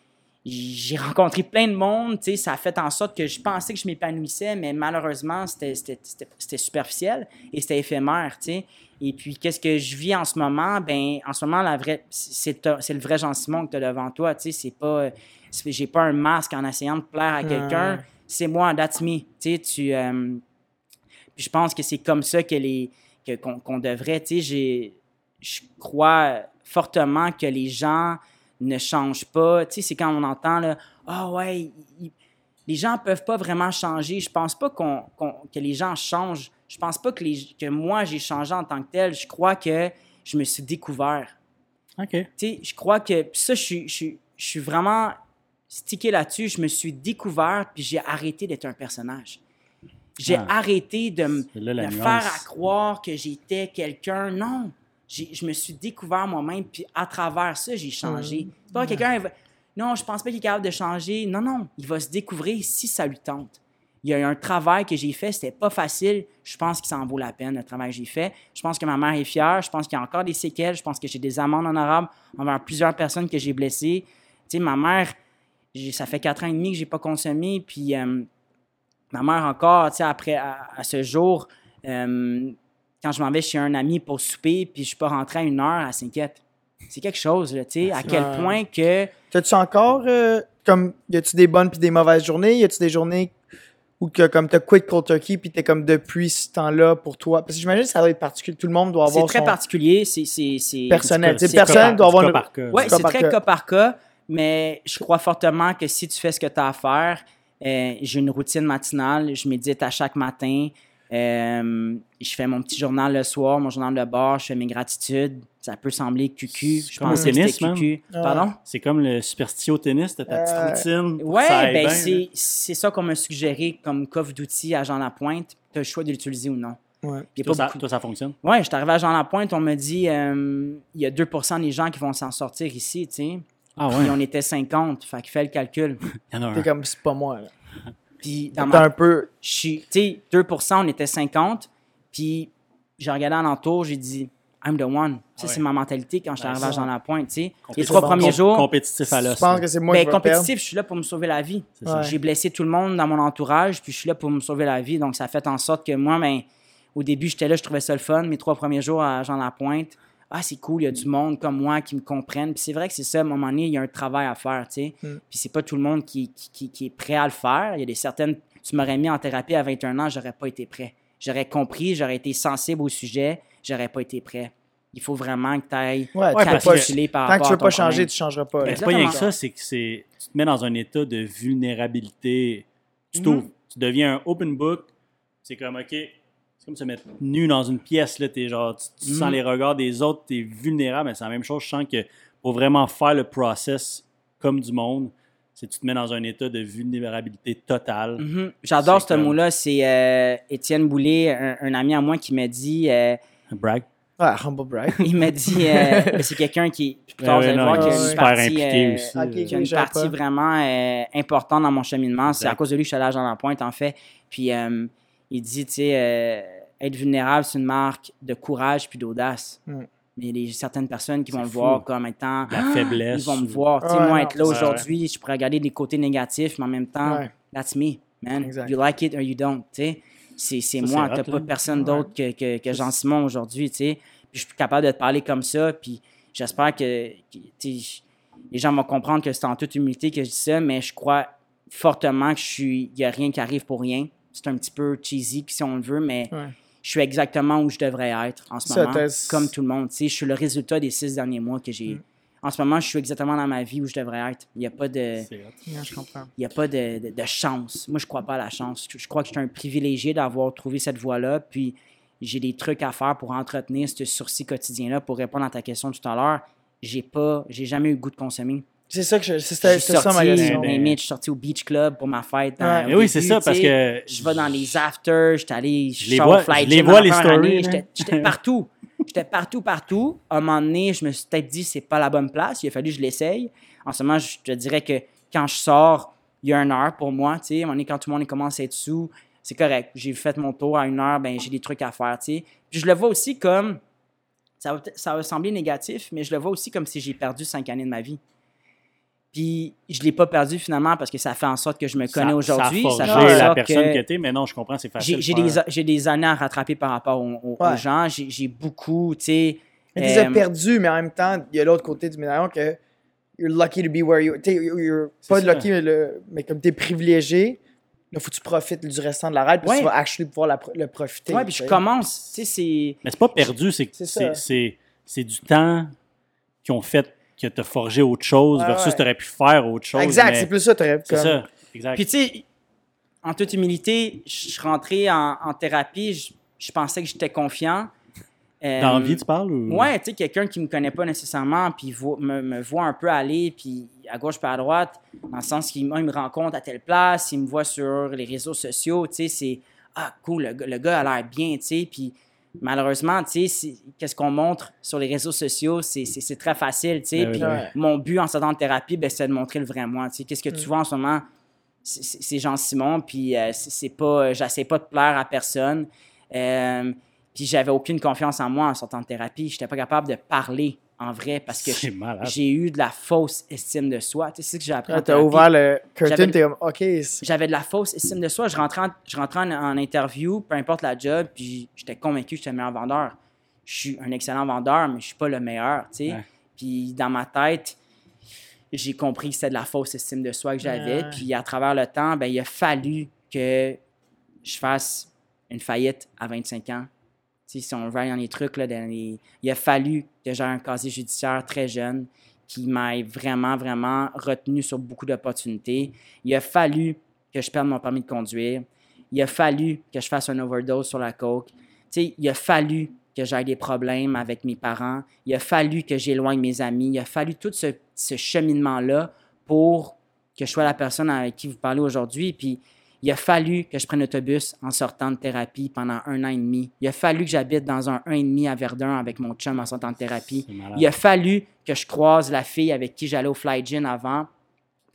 j'ai rencontré plein de monde. tu sais, Ça a fait en sorte que je pensais que je m'épanouissais, mais malheureusement, c'était, superficiel et c'était éphémère. tu sais. Et puis, qu'est-ce que je vis en ce moment? Ben, en ce moment, la vraie, c'est, le vrai Jean-Simon que tu as devant toi. tu sais, C'est pas, j'ai pas un masque en essayant de plaire à quelqu'un. C'est moi, that's me. Tu sais, tu. euh, je pense que c'est comme ça que les que- qu'on devrait. Tu sais, je crois fortement que les gens ne changent pas. Tu sais, c'est quand on entend là, ah ouais, il- les gens peuvent pas vraiment changer. Je pense pas qu'on que les gens changent. Je pense pas que, les, que moi j'ai changé en tant que tel. Je crois que je me suis découvert OK. tu sais, je crois que ça, je suis, je, je suis vraiment stické là-dessus. Je me suis découvert, puis j'ai arrêté d'être un personnage. J'ai Ah. arrêté de me faire à croire que j'étais quelqu'un. Non, je me suis découvert moi-même, puis à travers ça, j'ai changé. C'est pas quelqu'un... va- Non, je pense pas qu'il est capable de changer. Non, non, il va se découvrir si ça lui tente. Il y a eu un travail que j'ai fait, c'était pas facile. Je pense que ça en vaut la peine, le travail que j'ai fait. Je pense que ma mère est fière. Je pense qu'il y a encore des séquelles. Je pense que j'ai des amendes honorables envers plusieurs personnes que j'ai blessées. Tu sais, ma mère, ça fait quatre ans et demi que j'ai pas consommé. Puis euh, ma mère encore, tu sais, après, à, à ce jour, euh, quand je m'en vais chez un ami pour souper, puis je suis pas rentré à une heure, elle s'inquiète. C'est quelque chose, là, tu sais, à quel point que... T'as-tu encore, euh, comme, y a-tu des bonnes puis des mauvaises journées? Y a-tu des journées où que, comme, t'as quit cold turkey puis t'es comme depuis ce temps-là pour toi? Parce que j'imagine que ça doit être particulier. Tout le monde doit C'est avoir très son particulier, c'est... c'est- c'est- personnel. C'est personne cas- doit avoir cas par cas. Oui, cas c'est très cas. cas par cas, mais je crois fortement que si tu fais ce que tu as à faire, euh, j'ai une routine matinale, je médite à chaque matin, euh, je fais mon petit journal le soir, mon journal de bord, je fais mes gratitudes. Ça peut sembler cucu, C'est je comme pense que tennis, c'était cucu. Pardon? C'est comme le superstition au tennis, t'as ta Euh, petite routine. Ouais, ça aille ben c'est, ça qu'on m'a suggéré comme coffre d'outils à Jean Lapointe. Tu as le choix de l'utiliser ou non. Ouais. A Toi, pas ça, beaucoup- toi, ça fonctionne? Ouais, je suis arrivé à Jean Lapointe, on m'a dit euh, il y a 2% des gens qui vont s'en sortir ici, tu sais. Ah ouais, Puis on était 50, fait qu'il fait le calcul. il y en a T'es comme, c'est pas moi, là. Puis dans ma un peu... je suis, tu sais, 2% on était 50. Puis j'ai regardé alentour, j'ai dit, I'm the one. Ça, ouais. c'est ma mentalité quand je suis Ben, arrivé à ça. Jean Lapointe, tu sais. Les trois premiers jours, Compétitif à Je l'os. pense là. que c'est moi ben, qui perdre? compétitif, je suis là pour me sauver la vie. C'est ça. Ouais. J'ai blessé tout le monde dans mon entourage, puis je suis là pour me sauver la vie. Donc, ça a fait en sorte que moi, ben, au début, j'étais là, je trouvais ça le fun. Mes trois premiers jours à Jean Lapointe, ah, c'est cool, il y a du monde comme moi qui me comprennent. Puis c'est vrai que c'est ça, à un moment donné, il y a un travail à faire, tu sais. Mm. Puis c'est pas tout le monde qui, qui, qui- qui est prêt à le faire. Il y a des certaines. Tu m'aurais mis en thérapie à 21 ans, j'aurais pas été prêt. J'aurais compris, j'aurais été sensible au sujet, j'aurais pas été prêt. Il faut vraiment que tu ailles Ouais, parce que- par tant que tu veux pas changer, problème. tu changeras pas. c'est pas rien que ça, c'est que c'est, tu te mets dans un état de vulnérabilité. Tu t'ouvres, tu deviens un open book. C'est comme, OK, c'est comme se mettre nu dans une pièce. Là, t'es genre, tu, tu sens les regards des autres, tu es vulnérable. Mais c'est la même chose. Je sens que pour vraiment faire le process comme du monde, c'est que tu te mets dans un état de vulnérabilité totale. Mhm. J'adore ce comme- mot-là. C'est euh, Étienne Boulay, un, un ami à moi, qui m'a dit. euh, Brag? Ouais, humble brag. il m'a dit. euh, c'est quelqu'un qui. Plus tard, Ouais, vous allez voir a est une super partie, impliqué euh, aussi. Euh, y a une partie pas. vraiment euh, importante dans mon cheminement. C'est à cause de lui que je suis allé à Jean Lapointe, en fait. Puis euh, il dit, tu sais, euh, être vulnérable, c'est une marque de courage puis d'audace. Mm. Mais il y a certaines personnes qui vont le fou. voir comme étant. La faiblesse. Ils vont me voir. Tu sais, moi, non, être là aujourd'hui, je pourrais regarder des côtés négatifs, mais en même temps, Ouais. that's me. man. Exact. You like it or you don't, tu sais. C'est, c'est Ça, moi, t'as pas là. personne d'autre que, que, que Jean-Simon aujourd'hui, tu sais. Puis je suis capable de te parler comme ça, puis j'espère que, que, tu sais, les gens vont comprendre que c'est en toute humilité que je dis ça, mais je crois fortement que je suis, il y a rien qui arrive pour rien. C'est un petit peu cheesy, si on le veut, mais Ouais. je suis exactement où je devrais être en ce Ça, moment, comme tout le monde. Tu sais, je suis le résultat des six derniers mois que j'ai. Mm. En ce moment, je suis exactement dans ma vie où je devrais être. Il n'y a pas de, C'est hot. Non, je comprends. il y a pas de, de- de chance. Moi, je crois pas à la chance. Je, je crois que je suis un privilégié d'avoir trouvé cette voie-là. Puis j'ai des trucs à faire pour entretenir ce sursis quotidien-là. Pour répondre à ta question tout à l'heure, j'ai pas, j'ai jamais eu le goût de consommer. C'est ça que je. C'était ça ma sorti, question. Ben, je suis sorti au Beach Club pour ma fête. dans- Ouais. Mais oui, c'est ça, parce que. Je vais dans les afters, j'étais allé Je les show, vois- fly je les vois, les stories. J'étais partout. J'étais partout, partout. À un moment donné, je me suis peut-être dit, c'est pas la bonne place. Il a fallu que je l'essaye. En ce moment, je te dirais que quand je sors, il y a une heure pour moi. Tu sais, à un moment donné, quand tout le monde commence à être sous, c'est correct. J'ai fait mon tour à une heure, ben, j'ai des trucs à faire. Tu sais. Puis je le vois aussi comme. Ça va, ça va sembler négatif, mais je le vois aussi comme si j'ai perdu cinq années de ma vie. Puis je l'ai pas perdu finalement parce que ça fait en sorte que je me connais aujourd'hui. Ça Ça fait la personne que- que t'es, mais non, je comprends, c'est facile. j'ai j'ai de des, années à rattraper par rapport aux, aux- aux Ouais. gens. J'ai beaucoup, tu sais. Mais tu les as euh, perdus, mais en même temps, il y a l'autre côté du médaillon que you're lucky to be where you. Tu sais, you're- pas ça. lucky, mais, le- mais comme t'es privilégié, là, faut que tu profites du restant de la ride, puis Ouais. tu vas actually pouvoir la le profiter. Ouais, puis je tu commence. Tu sais, c'est. Mais c'est pas perdu, c'est du temps qui ont fait que t'as forgé autre chose versus ouais. t'aurais pu faire autre chose. Exact, mais c'est plus ça, t'aurais C'est comme- ça, exact. Puis, tu sais, en toute humilité, je suis rentré en, en thérapie. Je, je pensais que j'étais confiant. Euh, Dans vie, tu parles ou... Ouais, tu sais, quelqu'un qui me connaît pas nécessairement, puis me, me voit un peu aller, puis à gauche puis à droite, dans le sens qu'il me rencontre à telle place, il me voit sur les réseaux sociaux, tu sais, c'est ah cool, le, gars- le gars a l'air bien, tu sais, puis malheureusement, tu sais, qu'est-ce qu'on montre sur les réseaux sociaux, c'est- très facile, tu sais, Ben oui, puis oui. mon but en sortant de thérapie, ben, c'est de montrer le vrai moi, tu sais, qu'est-ce que tu vois en ce moment, c'est- Jean-Simon, puis euh, c'est c'est pas, j'essaie pas de plaire à personne, euh, puis j'avais aucune confiance en moi en sortant de thérapie. J'étais pas capable de parler en vrai parce que j'ai eu de la fausse estime de soi. Tu sais, c'est ce que j'ai appris en Là, t'as ouvert le curtain, J'avais- t'es comme, OK, J'avais de la fausse estime de soi. Je rentrais, en, je rentrais en, en interview, peu importe la job, puis j'étais convaincu que j'étais le meilleur vendeur. Je suis un excellent vendeur, mais je suis pas le meilleur, tu sais. Ouais. Puis dans ma tête, j'ai compris que c'était de la fausse estime de soi que j'avais. Ouais. Puis à travers le temps, ben, il a fallu que je fasse une faillite à 25 ans. Si on va dans les trucs, là, il a fallu que j'ai un casier judiciaire très jeune qui m'ait vraiment, vraiment retenu sur beaucoup d'opportunités. Il a fallu que je perde mon permis de conduire. Il a fallu que je fasse un overdose sur la coke. Il a fallu que j'aille des problèmes avec mes parents. Il a fallu que j'éloigne mes amis. Il a fallu tout ce, ce cheminement-là pour que je sois la personne avec qui vous parlez aujourd'hui. Puis il a fallu que je prenne l'autobus en sortant de thérapie pendant un an et demi. Il a fallu que j'habite dans un un et demi à Verdun avec mon chum en sortant de thérapie. Il a fallu que je croise la fille avec qui j'allais au Fly Gin avant,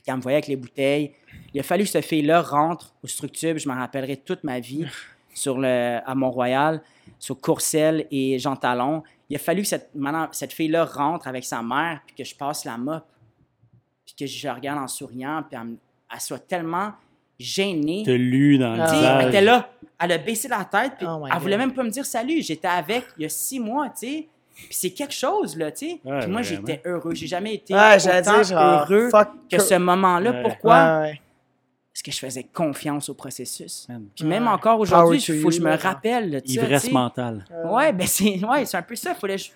qui me voyait avec les bouteilles. Il a fallu que cette fille-là rentre au Structube, je m'en rappellerai toute ma vie, sur le, à Mont-Royal, sur Courcelles et Jean Talon. Il a fallu que cette, fille-là rentre avec sa mère, puis que je passe la mop, puis que je regarde en souriant, puis elle, elle soit tellement gênée. T'as lu dans le Tu sais, visage. elle était là, elle a baissé la tête, puis Oh elle voulait God. même pas me dire salut. J'étais avec il y a six mois, tu sais. Puis c'est quelque chose, là, tu sais. Ouais, puis moi, j'étais heureux. J'ai jamais été Ouais, j'allais autant dire, genre, heureux que ce moment-là. Ouais. Pourquoi? Ouais, ouais. Parce que je faisais confiance au processus. Man. Puis même encore aujourd'hui, il faut que je me rappelle. Ivresse tu sais. mentale. Ouais, ben c'est ouais, c'est un peu ça. Fallait, je,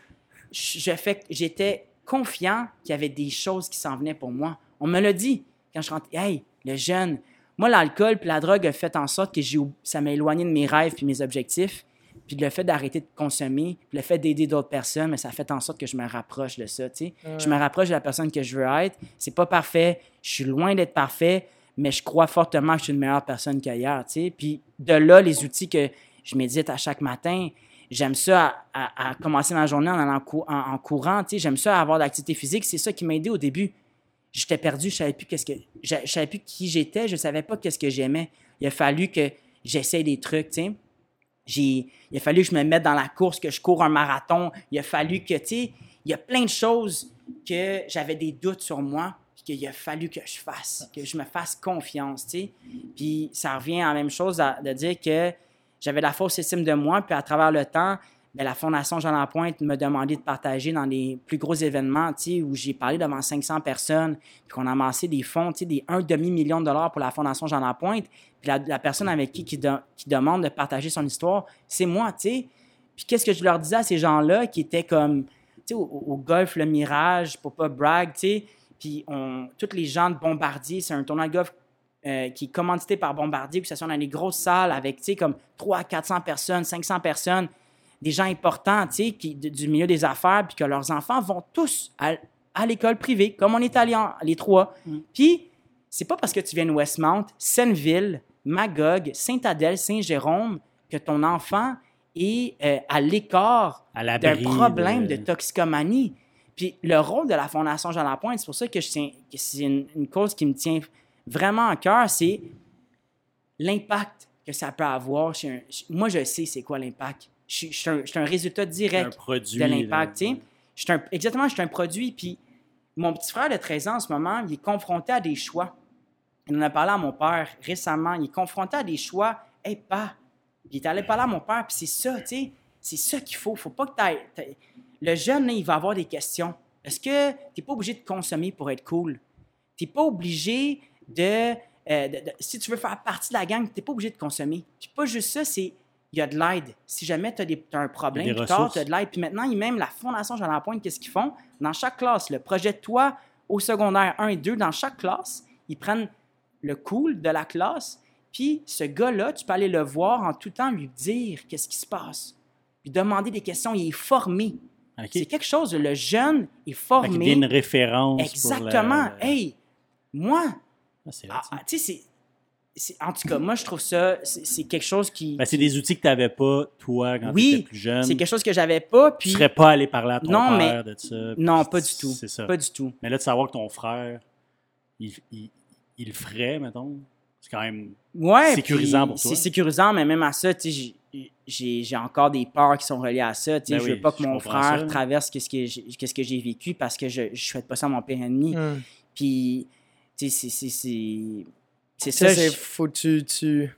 je, j'étais confiant qu'il y avait des choses qui s'en venaient pour moi. On me l'a dit quand je rentrais. Hey, le jeune. Moi, l'alcool puis la drogue a fait en sorte que ça m'a éloigné de mes rêves puis mes objectifs. Puis le fait d'arrêter de consommer, puis le fait d'aider d'autres personnes, mais ça a fait en sorte que je me rapproche de ça. tu sais. Je me rapproche de la personne que je veux être. C'est pas parfait. Je suis loin d'être parfait, mais je crois fortement que je suis une meilleure personne qu'ailleurs. tu sais. Puis de là, les outils que je médite à chaque matin, j'aime ça à, à- à commencer ma journée en allant cou- en, en courant. tu sais. J'aime ça à avoir de l'activité physique. C'est ça qui m'a aidé au début. J'étais perdu, je savais plus qu'est-ce que je, savais plus qui j'étais, je savais pas qu'est-ce que j'aimais. Il a fallu que j'essaie des trucs, tu il a fallu que je me mette dans la course, que je cours un marathon. Il a fallu que, il y a plein de choses que j'avais des doutes sur moi, puis qu'il a fallu que je fasse, que je me fasse confiance, tu. Puis ça revient à la même chose à- de dire que j'avais la fausse estime de moi, puis à travers le temps, ben, la Fondation Jean Lapointe m'a demandé de partager dans les plus gros événements, où j'ai parlé devant 500 personnes, puis qu'on a amassé des fonds, des un demi-million de dollars pour la Fondation Jean Lapointe. Puis la, la personne avec qui qui, de- qui demande de partager son histoire, c'est moi, tu sais. Puis qu'est-ce que je leur disais à ces gens-là qui étaient comme, tu sais, au, au golf, le Mirage, pour pas brag, tu sais. Puis on, tous les gens de Bombardier, c'est un tournoi de golf euh, qui est commandité par Bombardier, que ce soit dans les grosses salles avec, tu sais, comme 300 400 personnes, 500 personnes, des gens importants, tu sais, qui- du milieu des affaires, puis que leurs enfants vont tous à, à l'école privée, comme on est allés les trois. Puis, c'est pas parce que tu viens de Westmount, Senneville, Magog, Saint-Adèle, Saint-Jérôme, que ton enfant est euh, à l'écart d'un problème de... de- toxicomanie. Puis le rôle de la Fondation Jean Lapointe, c'est pour ça que, c'est une, une cause qui me tient vraiment à cœur, c'est l'impact que ça peut avoir. chez un- chez- moi, je sais c'est quoi l'impact. Je suis- je suis un, je suis un résultat un direct produit. de l'impact. tu exactement, je suis un produit. Puis mon petit frère de 13 ans en ce moment, il est confronté à des choix. Il en a parlé à mon père récemment. Il est confronté à des choix. Hey, pas. Puis il est allé parler à mon père, puis c'est ça, tu sais. C'est ça qu'il faut. Faut pas que t'ailles- Le jeune, là, il va avoir des questions. Est-ce que tu n'es pas obligé de consommer pour être cool? Tu n'es pas obligé de, euh, de- de- Si tu veux faire partie de la gang, tu n'es pas obligé de consommer. Puis pas juste ça, c'est. Il y a de l'aide. Si jamais tu as, un problème, Il y tu as de l'aide. Puis maintenant, il- même la Fondation Jean Lapointe, qu'est-ce qu'ils font? Dans chaque classe, le projet de toi au secondaire 1 et 2, dans chaque classe, ils prennent le cool de la classe. Puis ce gars-là, tu peux aller le voir en tout temps, lui dire qu'est-ce qui se passe. Lui demander des questions. Il est formé. C'est quelque chose, le jeune est formé. devient une référence. pour Exactement. Hey, moi, Ah, c'est ah, En tout cas, moi, je trouve ça, c'est quelque chose qui. Ben, c'est des outils que tu n'avais pas, toi, quand Oui, tu étais plus jeune. c'est quelque chose que j'avais pas. Tu Puis, serais pas allé parler à ton Non, père de ça. non, pas du tout. C'est ça. Pas du tout. Mais là, de savoir que ton frère, il, il, il le ferait, mettons, c'est quand même. Ouais, Sécurisant pour toi. C'est sécurisant, mais même à ça, tu sais, j'ai- encore des peurs qui sont reliées à ça. Tu sais, Ben je veux oui, pas que mon frère ça. traverse qu'est-ce que j'ai qu'est-ce que j'ai vécu parce que je ne souhaite pas ça à mon père ennemi. Hmm. Puis, tu sais, c'est- c'est- Ça, ça, faut que tu. tu...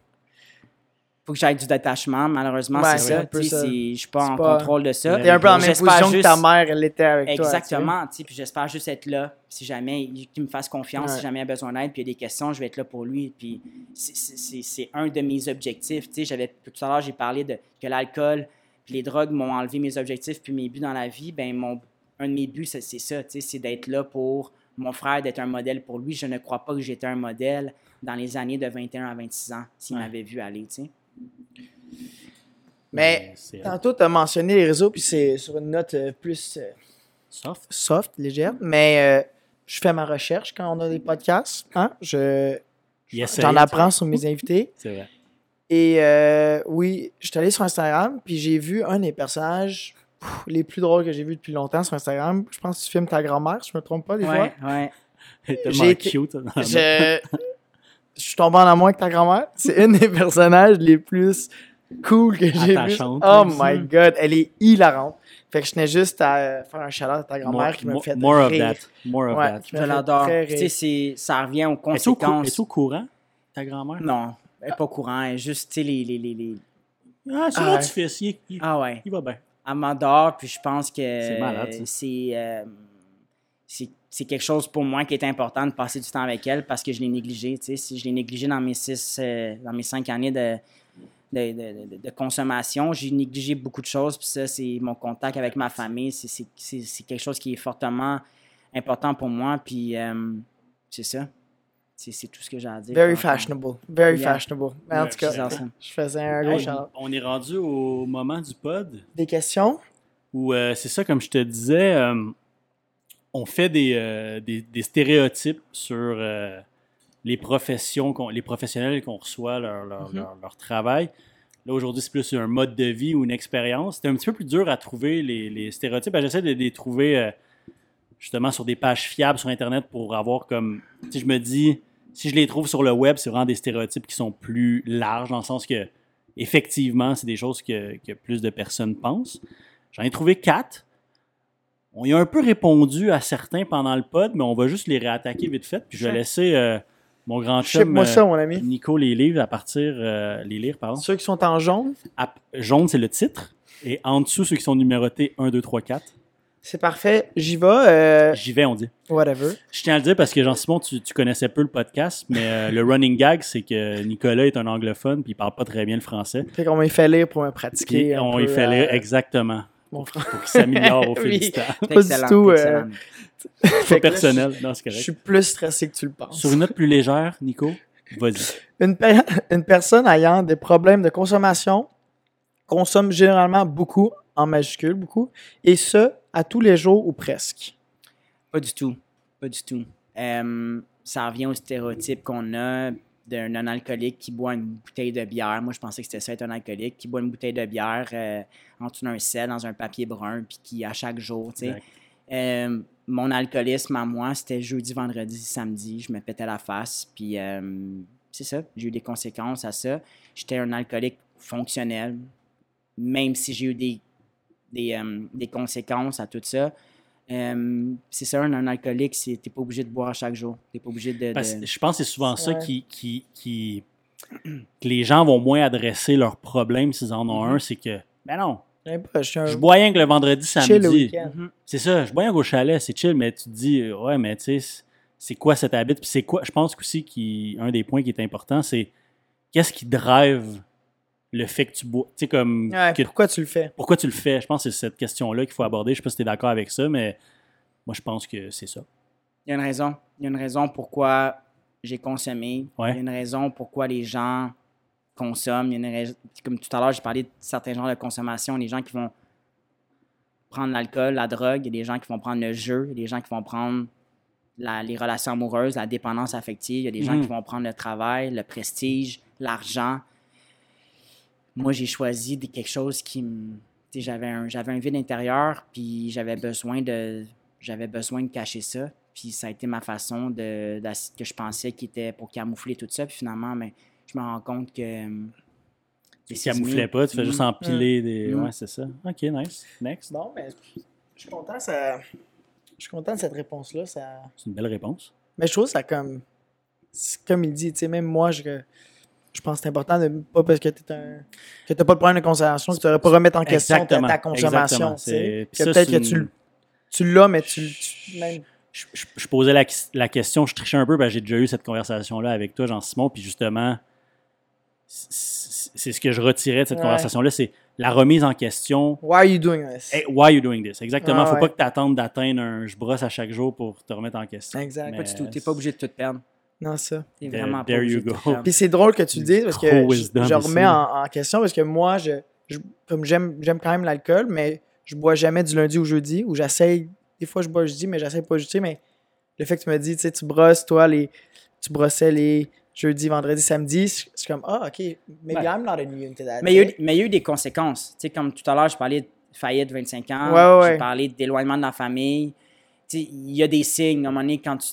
faut que j'aille du détachement, malheureusement, Ouais, c'est ça. Je suis pas en pas- contrôle de ça. T'es un peu en même position que ta juste- mère, elle était avec toi. Exactement, tu sais, puis j'espère juste être là. Si jamais il- qu'il me fasse confiance, Ouais. si jamais il a besoin d'aide, puis il y a des questions, je vais être là pour lui. Puis c'est- un de mes objectifs. Tu sais, j'avais tout à l'heure, j'ai parlé de que l'alcool, puis les drogues m'ont enlevé mes objectifs, puis mes buts dans la vie. Ben mon un de mes buts, c'est c'est ça, tu sais, c'est d'être là pour mon frère, d'être un modèle pour lui. Je ne crois pas que j'étais un modèle dans les années de 21 à 26 ans, s'il Ouais. m'avait vu aller, tu sais. Mais tantôt, tu as mentionné les réseaux, puis c'est sur une note euh, plus euh, soft. soft, légère. Mais euh, je fais ma recherche quand on a des podcasts. Hein? Je, essaye, j'en apprends sur mes invités. C'est vrai. Et euh, oui, je suis allé sur Instagram, puis j'ai vu un des personnages pff, les plus drôles que j'ai vu depuis longtemps sur Instagram. Je pense que tu filmes ta grand-mère, si je me trompe pas des fois. Ouais, ouais. Tellement cute. dans la Je, je suis tombé en amour avec ta grand-mère. C'est une des personnages les plus cool que j'ai vu. Oh aussi. my god, elle est hilarante. Fait que je tenais juste à faire un chaleur à ta grand-mère More, qui me more- fait more of rire. that. More of Ouais, that. m'a Je l'adore. Tu sais, ça revient aux conséquences. es-tu au courant, ta grand-mère? Non, elle n'est pas au courant. Elle est juste, tu sais, les, les, les, les- Ah, c'est Ah, fais il, il, Ah ouais. il va bien. Elle m'adore, puis je pense que C'est malade, c'est euh, c'est quelque chose pour moi qui est important de passer du temps avec elle parce que je l'ai négligé. Tu sais, si je l'ai négligé dans mes six, euh, dans mes cinq années de, de, de- de- de consommation, j'ai négligé beaucoup de choses. Puis ça, c'est mon contact avec ma famille. C'est- C'est c'est- c'est quelque chose qui est fortement important pour moi. Puis euh, c'est ça. C'est c'est tout ce que j'ai à dire. Very fashionable. Very Yeah. fashionable. Mais en tout cas, je faisais un gros Hey, on est rendu au moment du pod Des questions? où euh, c'est ça, comme je te disais, euh, on fait des, euh, des, des stéréotypes sur euh, les professions, les professionnels qu'on reçoit, leur, leur, Mhm. leur- leur travail. Là, aujourd'hui, c'est plus un mode de vie ou une expérience. C'était un petit peu plus dur à trouver les, les stéréotypes. J'essaie de les trouver euh, justement sur des pages fiables sur Internet pour avoir comme. Sais, je me dis, si je les trouve sur le web, c'est vraiment des stéréotypes qui sont plus larges, dans le sens que, effectivement, c'est des choses que, que plus de personnes pensent. J'en ai trouvé quatre. On y a un peu répondu à certains pendant le pod, mais on va juste les réattaquer vite fait. Puis je vais laisser euh, mon grand chum euh, ça, mon ami. Nico les livres à partir. euh, les lire, pardon. Ceux qui sont en jaune, jaune, c'est le titre. Et en dessous, ceux qui sont numérotés 1, 2, 3, 4. c'est parfait. J'y vais. euh, J'y vais, on dit. whatever. Je tiens à le dire parce que Jean-Simon, tu, tu connaissais peu le podcast, mais euh, le running gag, c'est que Nicolas est un anglophone puis il parle pas très bien le français. Fait qu'on m'a fait lire pour me pratiquer. un on peu, y fait lire euh, exactement mon français. pour qu'il s'améliore au fil Oui. du temps. C'est Pas du tout, euh. Pas personnel, non, c'est Je correct. suis plus stressé que tu le penses. Sur une note plus légère, Nico, vas-y. Une personne ayant des problèmes de consommation consomme généralement beaucoup, en majuscule, beaucoup, et ce, à tous les jours ou presque. Pas du tout. Pas du tout. Euh, ça revient au stéréotype qu'on a d'un non-alcoolique qui boit une bouteille de bière. Moi, je pensais que c'était ça, être un alcoolique, qui boit une bouteille de bière euh, en dessous d'un sel, dans un papier brun, puis qui, à chaque jour, tu sais. Euh, mon alcoolisme à moi, c'était jeudi, vendredi, samedi. Je me pétais la face. Puis euh, c'est ça. J'ai eu des conséquences à ça. J'étais un alcoolique fonctionnel, même si j'ai eu des, des, des conséquences à tout ça. Euh, c'est ça, un, un alcoolique, c'est t'es pas obligé de boire à chaque jour. T'es pas obligé de. Parce de- que je pense que c'est souvent ça qui, qui, qui- que les gens vont moins adresser leurs problèmes s'ils en ont Mhm. un, c'est que, ben non, Je sais pas, je suis un je bois rien que le vendredi, samedi. Mhm. C'est ça, je bois rien qu'au chalet, c'est chill, mais tu te dis, ouais, mais tu sais, c'est- quoi cet habit? Puis c'est quoi, je pense aussi qu'un des points qui est important, c'est qu'est-ce qui drive le fait que tu bois? Tu sais, comme, Ouais, que- pourquoi tu le fais? pourquoi tu le fais? Je pense que c'est cette question-là qu'il faut aborder. Je sais pas si tu es d'accord avec ça, mais moi, je pense que c'est ça. Il y a une raison. Il y a une raison pourquoi j'ai consommé. Ouais. Il y a une raison pourquoi les gens consomment. Il y a une Comme tout à l'heure, j'ai parlé de certains genres de consommation. Les gens qui vont prendre l'alcool, la drogue, il y a des gens qui vont prendre le jeu, il y a des gens qui vont prendre la- les relations amoureuses, la dépendance affective, il y a des gens Mhm. qui vont prendre le travail, le prestige, l'argent. Moi, j'ai choisi quelque chose qui me. tu sais, J'avais un, j'avais un vide intérieur, puis j'avais besoin de j'avais besoin de cacher ça. Puis ça a été ma façon de, que je pensais qui était pour camoufler tout ça. Puis finalement, ben, je me rends compte que. euh, Tu camouflais pas, tu fais juste Mhm. empiler des. Mm. Ouais, c'est ça. Ok, nice. Next. Bon, mais je suis content, ça... je suis content de cette réponse-là. Ça... C'est une belle réponse. Mais je trouve ça comme. c'est Comme il dit, tu sais, même moi, je, je pense que c'est important de pas parce que tu un que t'as pas de problème de consommation, que tu n'aurais pas remettre en question ta, Exactement, ta consommation. peut-être que tu, tu l'as, mais tu, tu- même- je, je- je posais la, la question, je trichais un peu, parce que j'ai déjà eu cette conversation-là avec toi, Jean-Simon, puis justement, c'est ce que je retirais de cette Ouais. conversation-là, c'est la remise en question. Why are you doing this? Hey, why are you doing this? Exactement. Ah, Faut ouais. pas que tu attendes d'atteindre un je brosse à chaque jour pour te remettre en question. Exact. Mais- Pas du tout. T'es pas obligé de tout perdre. Non, ça. There- vraiment pas there obligé you go. Puis c'est drôle que tu le dises parce que je, remets en, en question parce que moi, je, je- comme j'aime j'aime quand même l'alcool, mais je bois jamais du lundi au jeudi ou j'essaye. Des fois, je bois jeudi, mais j'essaye pas jeudi. Mais le fait que tu me dis, tu sais, tu brosses, toi, les, tu brossais les jeudi, vendredi, samedi, c'est c'est comme, ah, ok, maybe Ouais. I'm not immune to that. Mais il, y a eu, sais. mais il y a eu des conséquences. Tu sais, comme tout à l'heure, je parlais de faillite 25 ans. Ouais, ouais, ouais. J'ai parlé d'éloignement de la famille. Tu sais, il y a des signes, à un moment donné, quand tu,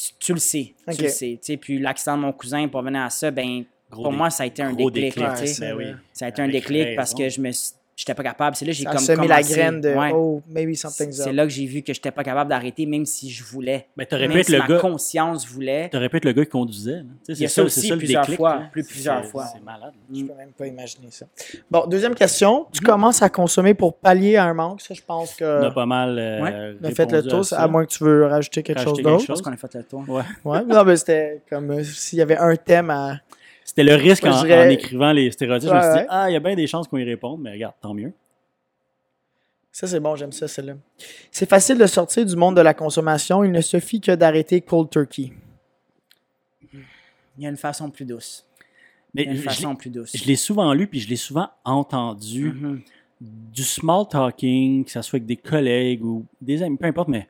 tu, tu le sais. Tu le sais. Tu sais, puis l'accident de mon cousin, pour venir à ça, ben, Gros pour dé- moi, ça a été un déclic. là, Ben oui. Ça a été un déclic parce que je me suis- j'étais pas capable. C'est là que j'ai Ça comme semé la graine de, Ouais. oh, maybe something's C'est up. là que j'ai vu que j'étais pas capable d'arrêter, même si je voulais. Ben, t'aurais pu être si le ma gars. conscience voulait. T'aurais pu être le gars qui conduisait. là. Tu sais, Il y a c'est ça c'est aussi le plusieurs déclic, fois, plus C'est- plusieurs fois. C'est malade. Je peux même pas imaginer ça. Bon, deuxième question. Tu commences à consommer pour pallier à un manque. Ça, je pense On a que pas mal. euh, Ouais. on a fait le tour, à ça. à moins que tu veux rajouter quelque Rajouter chose d'autre. Je pense qu'on a fait le tour. Ouais. Ouais, non, mais c'était comme euh, s'il y avait un thème à. C'était le risque en, je dirais- en écrivant les stéréotypes. je me suis dit, ouais. ah, il y a bien des chances qu'on y réponde, mais regarde, tant mieux. Ça, c'est bon, j'aime ça, celle-là. C'est facile de sortir du monde de la consommation. Il ne suffit que d'arrêter cold turkey. Il y a une façon plus douce. Mais Il y a une façon plus douce. je l'ai souvent lu, puis je l'ai souvent entendu. Mhm. Du small talking, que ça soit avec des collègues ou des amis, peu importe, mais.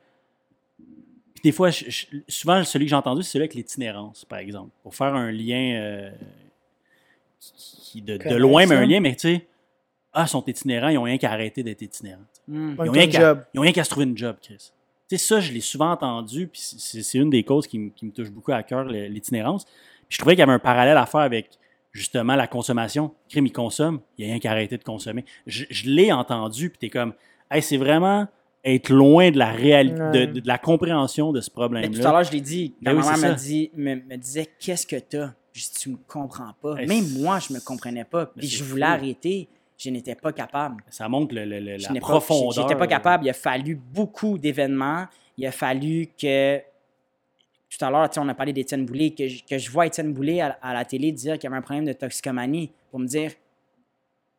Puis des fois, je- je- souvent, celui que j'ai entendu, c'est celui avec l'itinérance, par exemple. Pour faire un lien euh, qui, de, loin, mais un lien, mais tu sais, ah, ils sont itinérants, ils ont rien qu'à arrêter d'être itinérants. Mm. Pas Ils ont, ton rien qu'à, job. ils ont rien qu'à se trouver une job, Chris. Tu sais, ça, je l'ai souvent entendu, puis c'est, une des causes qui, me- qui me touche beaucoup à cœur, l'itinérance. Puis je trouvais qu'il y avait un parallèle à faire avec, justement, la consommation. Crime, il consomme, il n'y a rien qu'à arrêter de consommer. Je, je l'ai entendu, puis t'es comme, hey, c'est vraiment être loin de la réalité, Ouais. de, de la compréhension de ce Mais tout à problème-là. l'heure, je l'ai dit, Ben quand oui, ma c'est mère me, dit, me, me disait Qu'est-ce que t'as Je dis Tu me comprends pas. Hey, Même moi, je me comprenais pas. Mais Puis c'est je voulais fou. arrêter. Je n'étais pas capable. Ça montre le, le- le- Je la pas- profondeur. J'étais pas capable. Il a fallu beaucoup d'événements. Il a fallu que. Tout à l'heure, tu sais, on a parlé d'Étienne Boulay, que je, que je vois Étienne Boulay à, à la télé dire qu'il y avait un problème de toxicomanie pour me dire.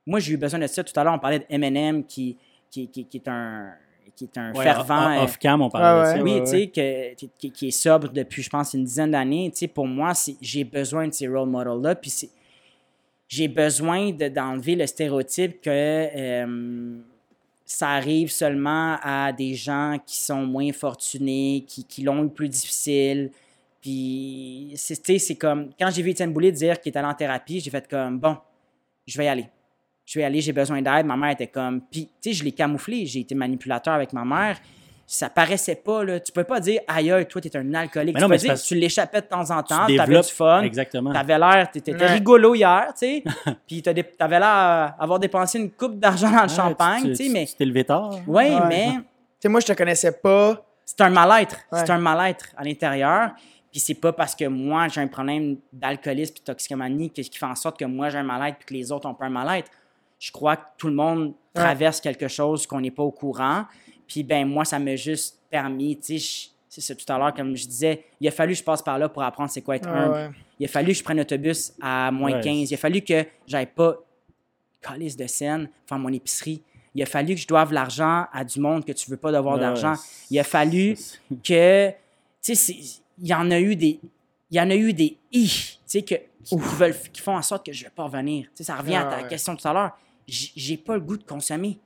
Moi, j'ai eu besoin de ça. Tout à l'heure, on parlait de Eminem qui, qui, qui, qui est un, qui est un Ouais, fervent. euh, Off-cam, on parlait de ça. oui, ouais, tu sais, que- qui, qui- est sobre depuis, je pense, une dizaine d'années. Tu sais, pour moi, c'est- j'ai besoin de ces role models-là. Puis c'est- j'ai besoin de- d'enlever le stéréotype que euh, ça arrive seulement à des gens qui sont moins fortunés, qui, qui l'ont eu plus difficile. Puis, c'est tu sais, c'est comme, quand j'ai vu Étienne Boulay dire qu'il est allé en thérapie, j'ai fait comme, bon, je vais y aller. Je vais y aller, j'ai besoin d'aide. Ma mère était comme, puis, tu sais, je l'ai camouflé. J'ai été manipulateur avec ma mère. Ça paraissait pas, là. Tu peux pas dire, aïe, toi, t'es un alcoolique. Mais tu non, peux mais c'est dire, parce- tu l'échappais de temps en temps, Tu t'avais du fun. Exactement. T'avais l'air, t'étais Ouais. rigolo hier, tu sais. puis t'avais l'air à avoir dépensé une coupe d'argent dans le Ouais, champagne, tu- sais, mais. Tu t'es levé tard. Ouais, Ouais. mais Tu sais, moi, je te connaissais pas. c'est un mal-être. Ouais. C'est un mal-être à l'intérieur. Puis c'est pas parce que moi, j'ai un problème d'alcoolisme et de toxicomanie que- qui fait en sorte que moi, j'ai un mal-être puis que les autres ont pas un mal-être. Je crois que tout le monde traverse quelque chose qu'on n'est pas au courant. Puis ben moi, ça m'a juste permis, tu sais, je- c'est ça tout à l'heure, comme je disais, il a fallu que je passe par là pour apprendre c'est quoi être Ah, humble. ouais. Il a fallu que je prenne l'autobus à moins Ouais. 15. Il a fallu que j'aille pas calice de scène faire mon épicerie. Il a fallu que je doive l'argent à du monde que tu veux pas devoir Ouais, d'argent. Il a fallu que, tu sais, il y en a eu des, il y en a eu des i, tu sais, que, qui, qui veulent, qui font en sorte que je vais pas revenir. Tu sais, ça revient à ta ouais. question tout à l'heure. J'ai pas le goût de consommer.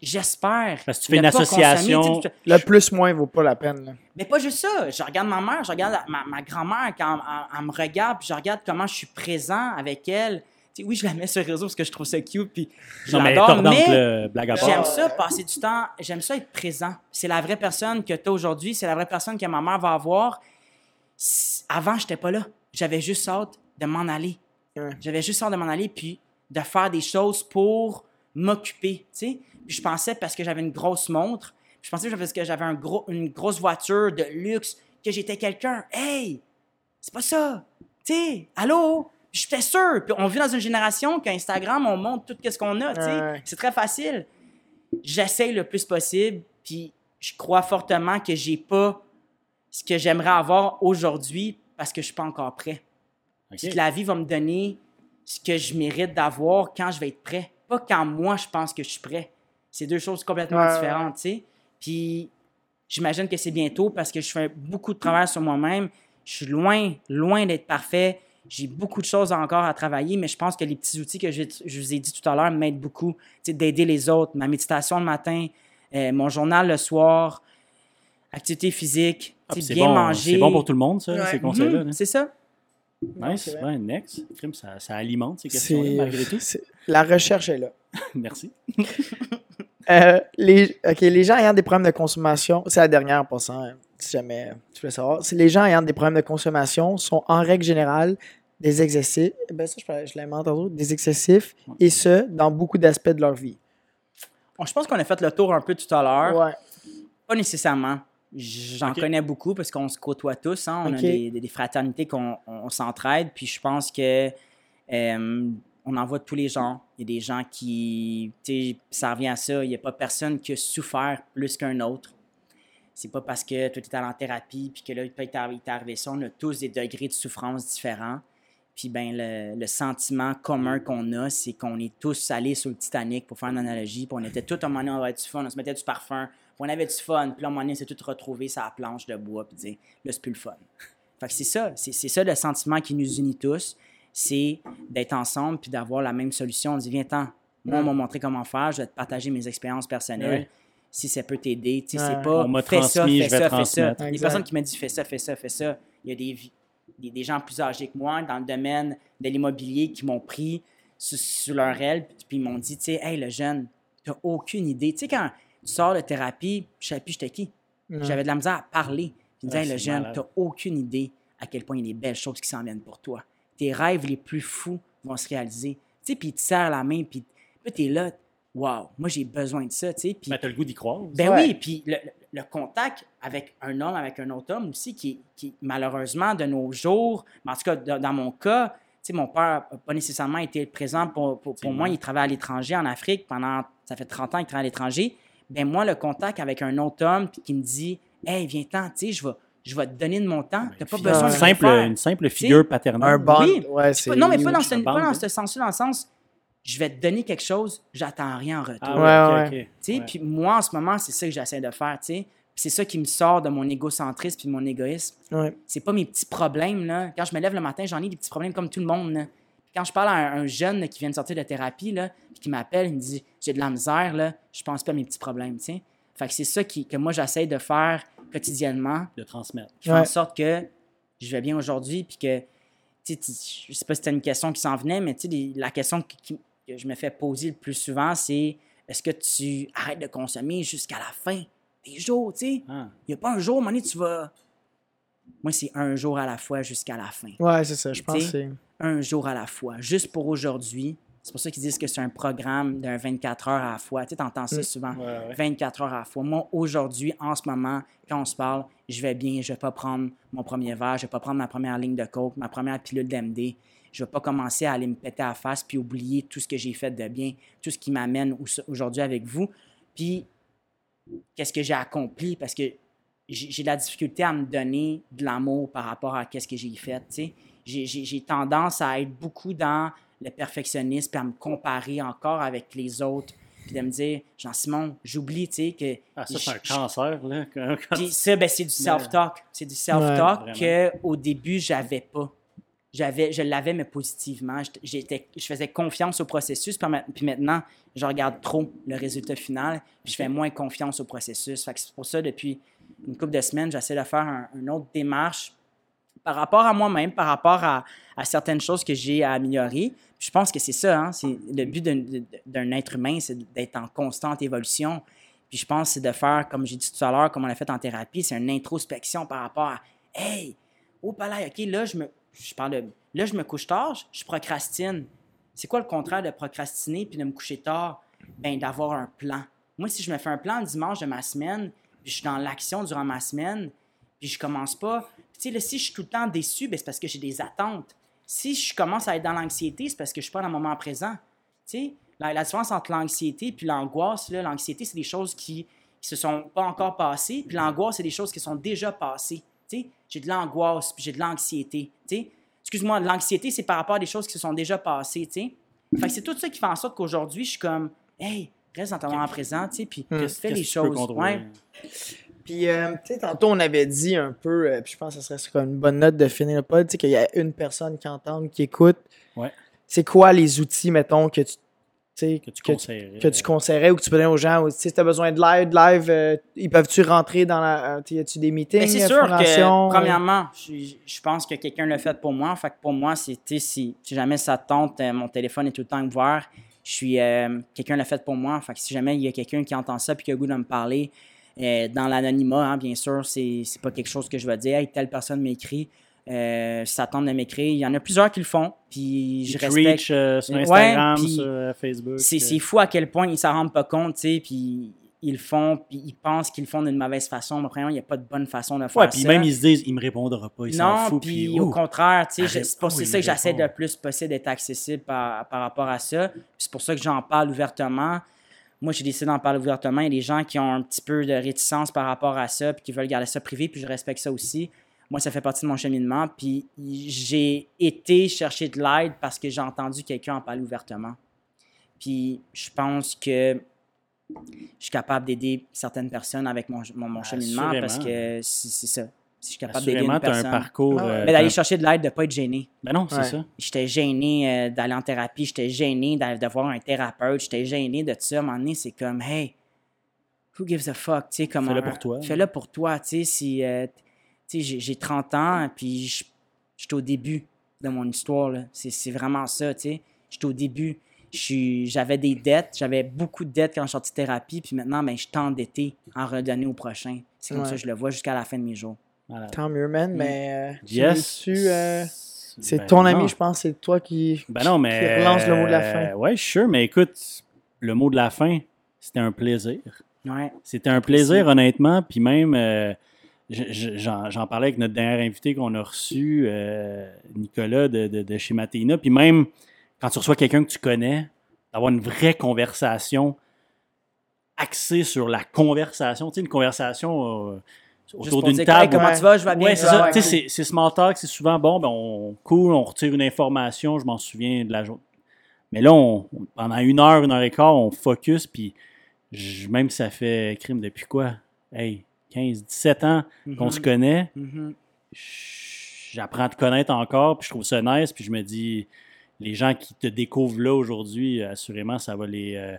J'espère. Parce que tu fais ne une consommer, association- tu sais, Le plus moins vaut pas la peine. là. mais pas juste ça. Je regarde ma mère, je regarde ma, ma grand-mère quand elle, elle me regarde, puis je regarde comment je suis présent avec elle. Tu sais, oui, je la mets sur le réseau parce que je trouve ça cute, puis je Non, mais mais blague à part. j'aime ça, passer du temps, j'aime ça être présent. C'est la vraie personne que tu as aujourd'hui, c'est la vraie personne que ma mère va avoir. Avant, j'étais pas là. J'avais juste hâte de m'en aller. J'avais juste hâte de m'en aller, puis de faire des choses pour m'occuper, tu sais. Je pensais parce que j'avais une grosse montre, je pensais parce que j'avais un gros, une grosse voiture de luxe, que j'étais quelqu'un. Hey! C'est pas ça! Tu sais, allô? J'étais sûr. Puis on vit dans une génération qu'Instagram, on montre tout ce qu'on a, tu sais. Ouais. C'est très facile. J'essaye le plus possible, puis je crois fortement que j'ai pas ce que j'aimerais avoir aujourd'hui parce que je suis pas encore prêt. Ok. Puis que la vie va me donner ce que je mérite d'avoir quand je vais être prêt. Pas quand moi, je pense que je suis prêt. C'est deux choses complètement Ouais, différentes, tu sais. Puis j'imagine que c'est bientôt parce que je fais beaucoup de travail sur moi-même. Je suis loin, loin d'être parfait. J'ai beaucoup de choses encore à travailler, mais je pense que les petits outils que je, je vous ai dit tout à l'heure m'aident beaucoup. Tu sais, d'aider les autres. Ma méditation le matin, euh, mon journal le soir, activité physique, Ah, bien bon, manger. C'est bon pour tout le monde, ça, Ouais. ces conseils-là. Mhm, c'est ça. Non, Nice. c'est vrai. Ouais, next. Crime, Ça, ça alimente ces questions-là, malgré tout. La recherche est là. Merci. Euh, les, ok, les gens ayant des problèmes de consommation, c'est la dernière en passant, hein, si jamais tu veux savoir. Les gens ayant des problèmes de consommation sont en règle générale des excessifs. Ben ça, je, je l'ai tantôt, des excessifs, et ce, dans beaucoup d'aspects de leur vie. Bon, je pense qu'on a fait le tour un peu tout à l'heure. Ouais. Pas nécessairement. J'en connais beaucoup parce qu'on se côtoie tous. hein. On a des, des- des fraternités qu'on on, on s'entraide. Puis je pense que euh, on en voit de tous les genres. Il y a des gens qui, tu sais, ça revient à ça. Il n'y a pas personne qui a souffert plus qu'un autre. C'est pas parce que toi, tu es allé en thérapie puis que là, il t'est arrivé ça. On a tous des degrés de souffrance différents. Puis ben, le, le sentiment commun qu'on a, c'est qu'on est tous allés sur le Titanic pour faire une analogie. Puis on était tous à un moment donné, on avait du fun, on se mettait du parfum, on avait du fun. Puis là, à un moment donné, on s'est tous retrouvés sur la planche de bois, puis dire, là, c'est plus le fun. Fait que c'est ça, c'est c'est ça le sentiment qui nous unit tous, c'est d'être ensemble puis d'avoir la même solution. On dit, viens-t'en, moi, on m'a montré comment faire, je vais te partager mes expériences personnelles. Si ça peut t'aider, tu sais, c'est pas On fais ça, fais ça, fais ça. transmettre. Il y a Exact. personne qui m'a dit fais ça, fais ça, fais ça. Il y a des, des, des gens plus âgés que moi dans le domaine de l'immobilier qui m'ont pris sur, sur leur aile puis ils m'ont dit, tu sais, hey, le jeune, t'as aucune idée. Tu sais, quand tu sors de thérapie, je savais plus j'étais qui. J'avais de la misère à parler. Puis ils me hey, le jeune, t'as aucune idée à quel point il y a des belles choses qui s'en viennent pour toi. Tes rêves les plus fous vont se réaliser. Tu sais, puis il te serre la main, puis t'es là, wow, moi j'ai besoin de ça, tu sais. Ben, t'as le goût d'y croire. aussi. ben Ouais. oui, puis le, le- le contact avec un homme, avec un autre homme aussi, qui, qui malheureusement, de nos jours, mais en tout cas, dans, dans mon cas, tu sais, mon père n'a pas nécessairement été présent pour, pour, pour moi. Il travaille à l'étranger, en Afrique, pendant, ça fait 30 ans qu'il travaille à l'étranger. Ben moi, le contact avec un autre homme puis qui me dit, hey, viens-t'en, tu sais, je vais, je vais te donner de mon temps. Tu n'as pas Une besoin de rien simple, faire. une simple figure paternelle. Un bond, Oui. ouais, non, mais pas dans, ce, la pas bande, dans ce sens-là, dans le sens, je vais te donner quelque chose, j'attends rien en retour. Ah Ouais. Puis moi, en ce moment, c'est ça que j'essaie de faire, tu sais. Puis c'est ça qui me sort de mon égocentrisme puis de mon égoïsme. Ouais. C'est pas mes petits problèmes, là. Quand je me lève le matin, j'en ai des petits problèmes comme tout le monde, là. Quand je parle à un, un jeune là, qui vient de sortir de thérapie, là, puis qui m'appelle, il me dit « J'ai de la misère, là. Je pense pas à mes petits problèmes, tu sais. » Fait que c'est ça qui, que moi, j'essaie de faire quotidiennement De transmettre. qui fait en Ouais. sorte que je vais bien aujourd'hui, puis que, tu sais, je sais pas si c'était une question qui s'en venait, mais tu sais, la question qui- qui- que je me fais poser le plus souvent, c'est est-ce que tu arrêtes de consommer jusqu'à la fin des jours, tu sais? Ah. Il n'y a pas un jour, à un moment donné, tu vas... Moi, c'est un jour à la fois jusqu'à la fin. Ouais, c'est ça. Je pense que T'sais, c'est. Un jour à la fois, juste pour aujourd'hui. C'est pour ça qu'ils disent que c'est un programme d'un 24 heures à la fois. Tu sais, entends ça Mm. souvent. Ouais, ouais. 24 heures à la fois. Moi, aujourd'hui, en ce moment, quand on se parle, je vais bien. Je vais pas prendre mon premier verre, je vais pas prendre ma première ligne de coke, ma première pilule d'MD. Je vais pas commencer à aller me péter à la face puis oublier tout ce que j'ai fait de bien, tout ce qui m'amène au- aujourd'hui avec vous. Puis, qu'est-ce que j'ai accompli? Parce que j'ai de la difficulté à me donner de l'amour par rapport à qu'est-ce que j'ai fait, tu sais. J'ai tendance à être beaucoup dans le perfectionnisme puis à me comparer encore avec les autres puis de me dire, Jean-Simon, j'oublie, tu sais, que... Ah, ça, c'est un cancer, là. quand- puis ça, ben, c'est du self-talk. C'est du self-talk Ouais, qu'au début, j'avais pas. J'avais, je l'avais, mais positivement. J'étais- je faisais confiance au processus, puis ma- puis maintenant, je regarde trop le résultat final, puis je fais moins confiance au processus. Fait que c'est pour ça, depuis une couple de semaines, j'essaie de faire un- une autre démarche par rapport à moi-même, par rapport à, certaines choses que j'ai à améliorer. Je pense que c'est ça, hein, c'est le but d'un, être humain, c'est d'être en constante évolution. Puis je pense c'est de faire, comme j'ai dit tout à l'heure, comme on l'a fait en thérapie, c'est une introspection par rapport à Hey, oh palais, OK, là, je me. Je parle de. Là, je me couche tard, je, je procrastine. C'est quoi le contraire de procrastiner puis de me coucher tard? Ben, d'avoir un plan. Moi, si je me fais un plan le dimanche de ma semaine, puis je suis dans l'action durant ma semaine, puis je commence pas. Tu sais, là, si je suis tout le temps déçu, ben, c'est parce que j'ai des attentes. Si je commence à être dans l'anxiété, c'est parce que je suis pas dans le moment présent. Tu sais, la, la différence entre l'anxiété puis l'angoisse, l'anxiété, c'est des choses qui, qui se sont pas encore passées, puis l'angoisse, c'est des choses qui sont déjà passées. Tu sais, j'ai de l'angoisse, puis j'ai de l'anxiété. Tu sais, excuse-moi, l'anxiété, c'est par rapport à des choses qui se sont déjà passées. Tu sais, fait c'est tout ça qui fait en sorte qu'aujourd'hui, je suis comme, hey, reste dans ton moment présent, tu sais, puis Qu'est-ce- fais les choses. Ouais. Puis, euh, tu sais, tantôt, on avait dit un peu, euh, puis je pense que ce serait sur une bonne note de finir le pod, tu sais, qu'il y a une personne qui entend, qui écoute. Ouais. C'est quoi les outils, mettons, que tu, Que tu que, conseillerais? que tu conseillerais ou que tu peux donner aux gens? Ou, tu sais, si tu as besoin de live, de live, euh, ils peuvent-tu rentrer dans la. euh, y a-tu des meetings? Mais Ben, c'est sûr que, euh? premièrement, je, je pense que quelqu'un l'a fait pour moi. Fait que pour moi, c'est, tu sais, si, si jamais ça te tente, euh, mon téléphone est tout le temps ouvert. Je suis, euh, quelqu'un l'a fait pour moi. Fait que si jamais il y a quelqu'un qui entend ça puis qui a le goût de me parler, euh, dans l'anonymat, hein, bien sûr, c'est, pas quelque chose que je vais dire. Hey, telle personne m'écrit. Euh, ça tente de m'écrire. Il y en a plusieurs qui le font. Puis je respecte. reach, euh, sur Ouais, Instagram, puis sur euh, Facebook. C'est, fou à quel point ils s'en rendent pas compte, tu sais, puis ils le font, puis ils pensent qu'ils le font d'une mauvaise façon. Mais premièrement, il n'y a pas de bonne façon de faire Ouais, puis même ils se disent, il me répondra pas, il s'en non, fout. puis au contraire, tu sais, c'est pour ça que j'essaie le plus possible d'être accessible par, par rapport à ça. C'est pour ça que j'en parle ouvertement. Moi, j'ai décidé d'en parler ouvertement. Il y a des gens qui ont un petit peu de réticence par rapport à ça, puis qui veulent garder ça privé, puis je respecte ça aussi. Moi, ça fait partie de mon cheminement. Puis j'ai été chercher de l'aide parce que j'ai entendu quelqu'un en parler ouvertement. Puis je pense que je suis capable d'aider certaines personnes avec mon, mon, mon cheminement parce que c'est ça. Si je suis capable d'aider une tu as un personne. parcours. Ah euh, Mais d'aller chercher de l'aide, de ne pas être gêné. Ben non, c'est Ouais. ça. J'étais gêné euh, d'aller en thérapie, j'étais gêné d'aller de voir un thérapeute, j'étais gêné de tout ça. À un moment donné, c'est comme, hey, who gives a fuck, tu sais, comme Fais-le pour toi. Fais-le pour toi, tu sais, si, euh, tu sais, j'ai- j'ai 30 ans, puis je je suis au début de mon histoire, là. C'est c'est vraiment ça, tu sais. J'étais au début. Je J'avais des dettes, j'avais beaucoup de dettes quand je suis sorti de thérapie, puis maintenant, ben, je suis endetté en redonner au prochain. C'est comme Ouais. ça que je le vois jusqu'à la fin de mes jours. Voilà. Tant mieux, man, mais. euh, Yes. euh, c'est Ben ton non. ami, je pense, c'est toi qui, Ben non, mais. qui relance le mot de la fin. euh, ouais, je suis sûr, mais écoute, le mot de la fin, c'était un plaisir. Ouais. C'était un plaisir, honnêtement. Puis même, euh, je- je- j'en parlais avec notre dernier invité qu'on a reçu, euh, Nicolas de, de, de chez Matéina. Puis même, quand tu reçois quelqu'un que tu connais, d'avoir une vraie conversation axée sur la conversation. Tu sais, une conversation euh, autour d'une table. Hey, comment Ouais. tu vas? Je vais bien. Ouais, c'est ça. ouais, cool. c'est- small talk, c'est souvent bon, ben on cool, on retire une information, je m'en souviens de la journée. Mais là, on, on- pendant une heure, une heure et quart, on focus, puis même si ça fait crime depuis quoi? Hey, 15, 17 ans qu'on Mhm. se connaît, Mhm. j'apprends à te connaître encore, puis je trouve ça nice, puis je me dis, les gens qui te découvrent là aujourd'hui, assurément, ça va les euh,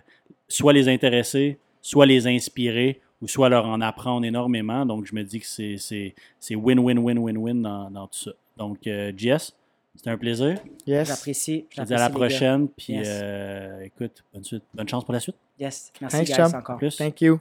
soit les intéresser, soit les inspirer, ou soit leur en apprendre énormément. Donc, je me dis que c'est- c'est c'est win-win-win-win-win dans, dans tout ça. Donc, euh, Jess, c'était un plaisir. Yes. J'apprécie. Je te dis à la prochaine, puis Yes. euh, écoute, bonne, suite, bonne chance pour la suite. Yes. Merci, Thanks, guys, chum. encore. Plus. Thank you.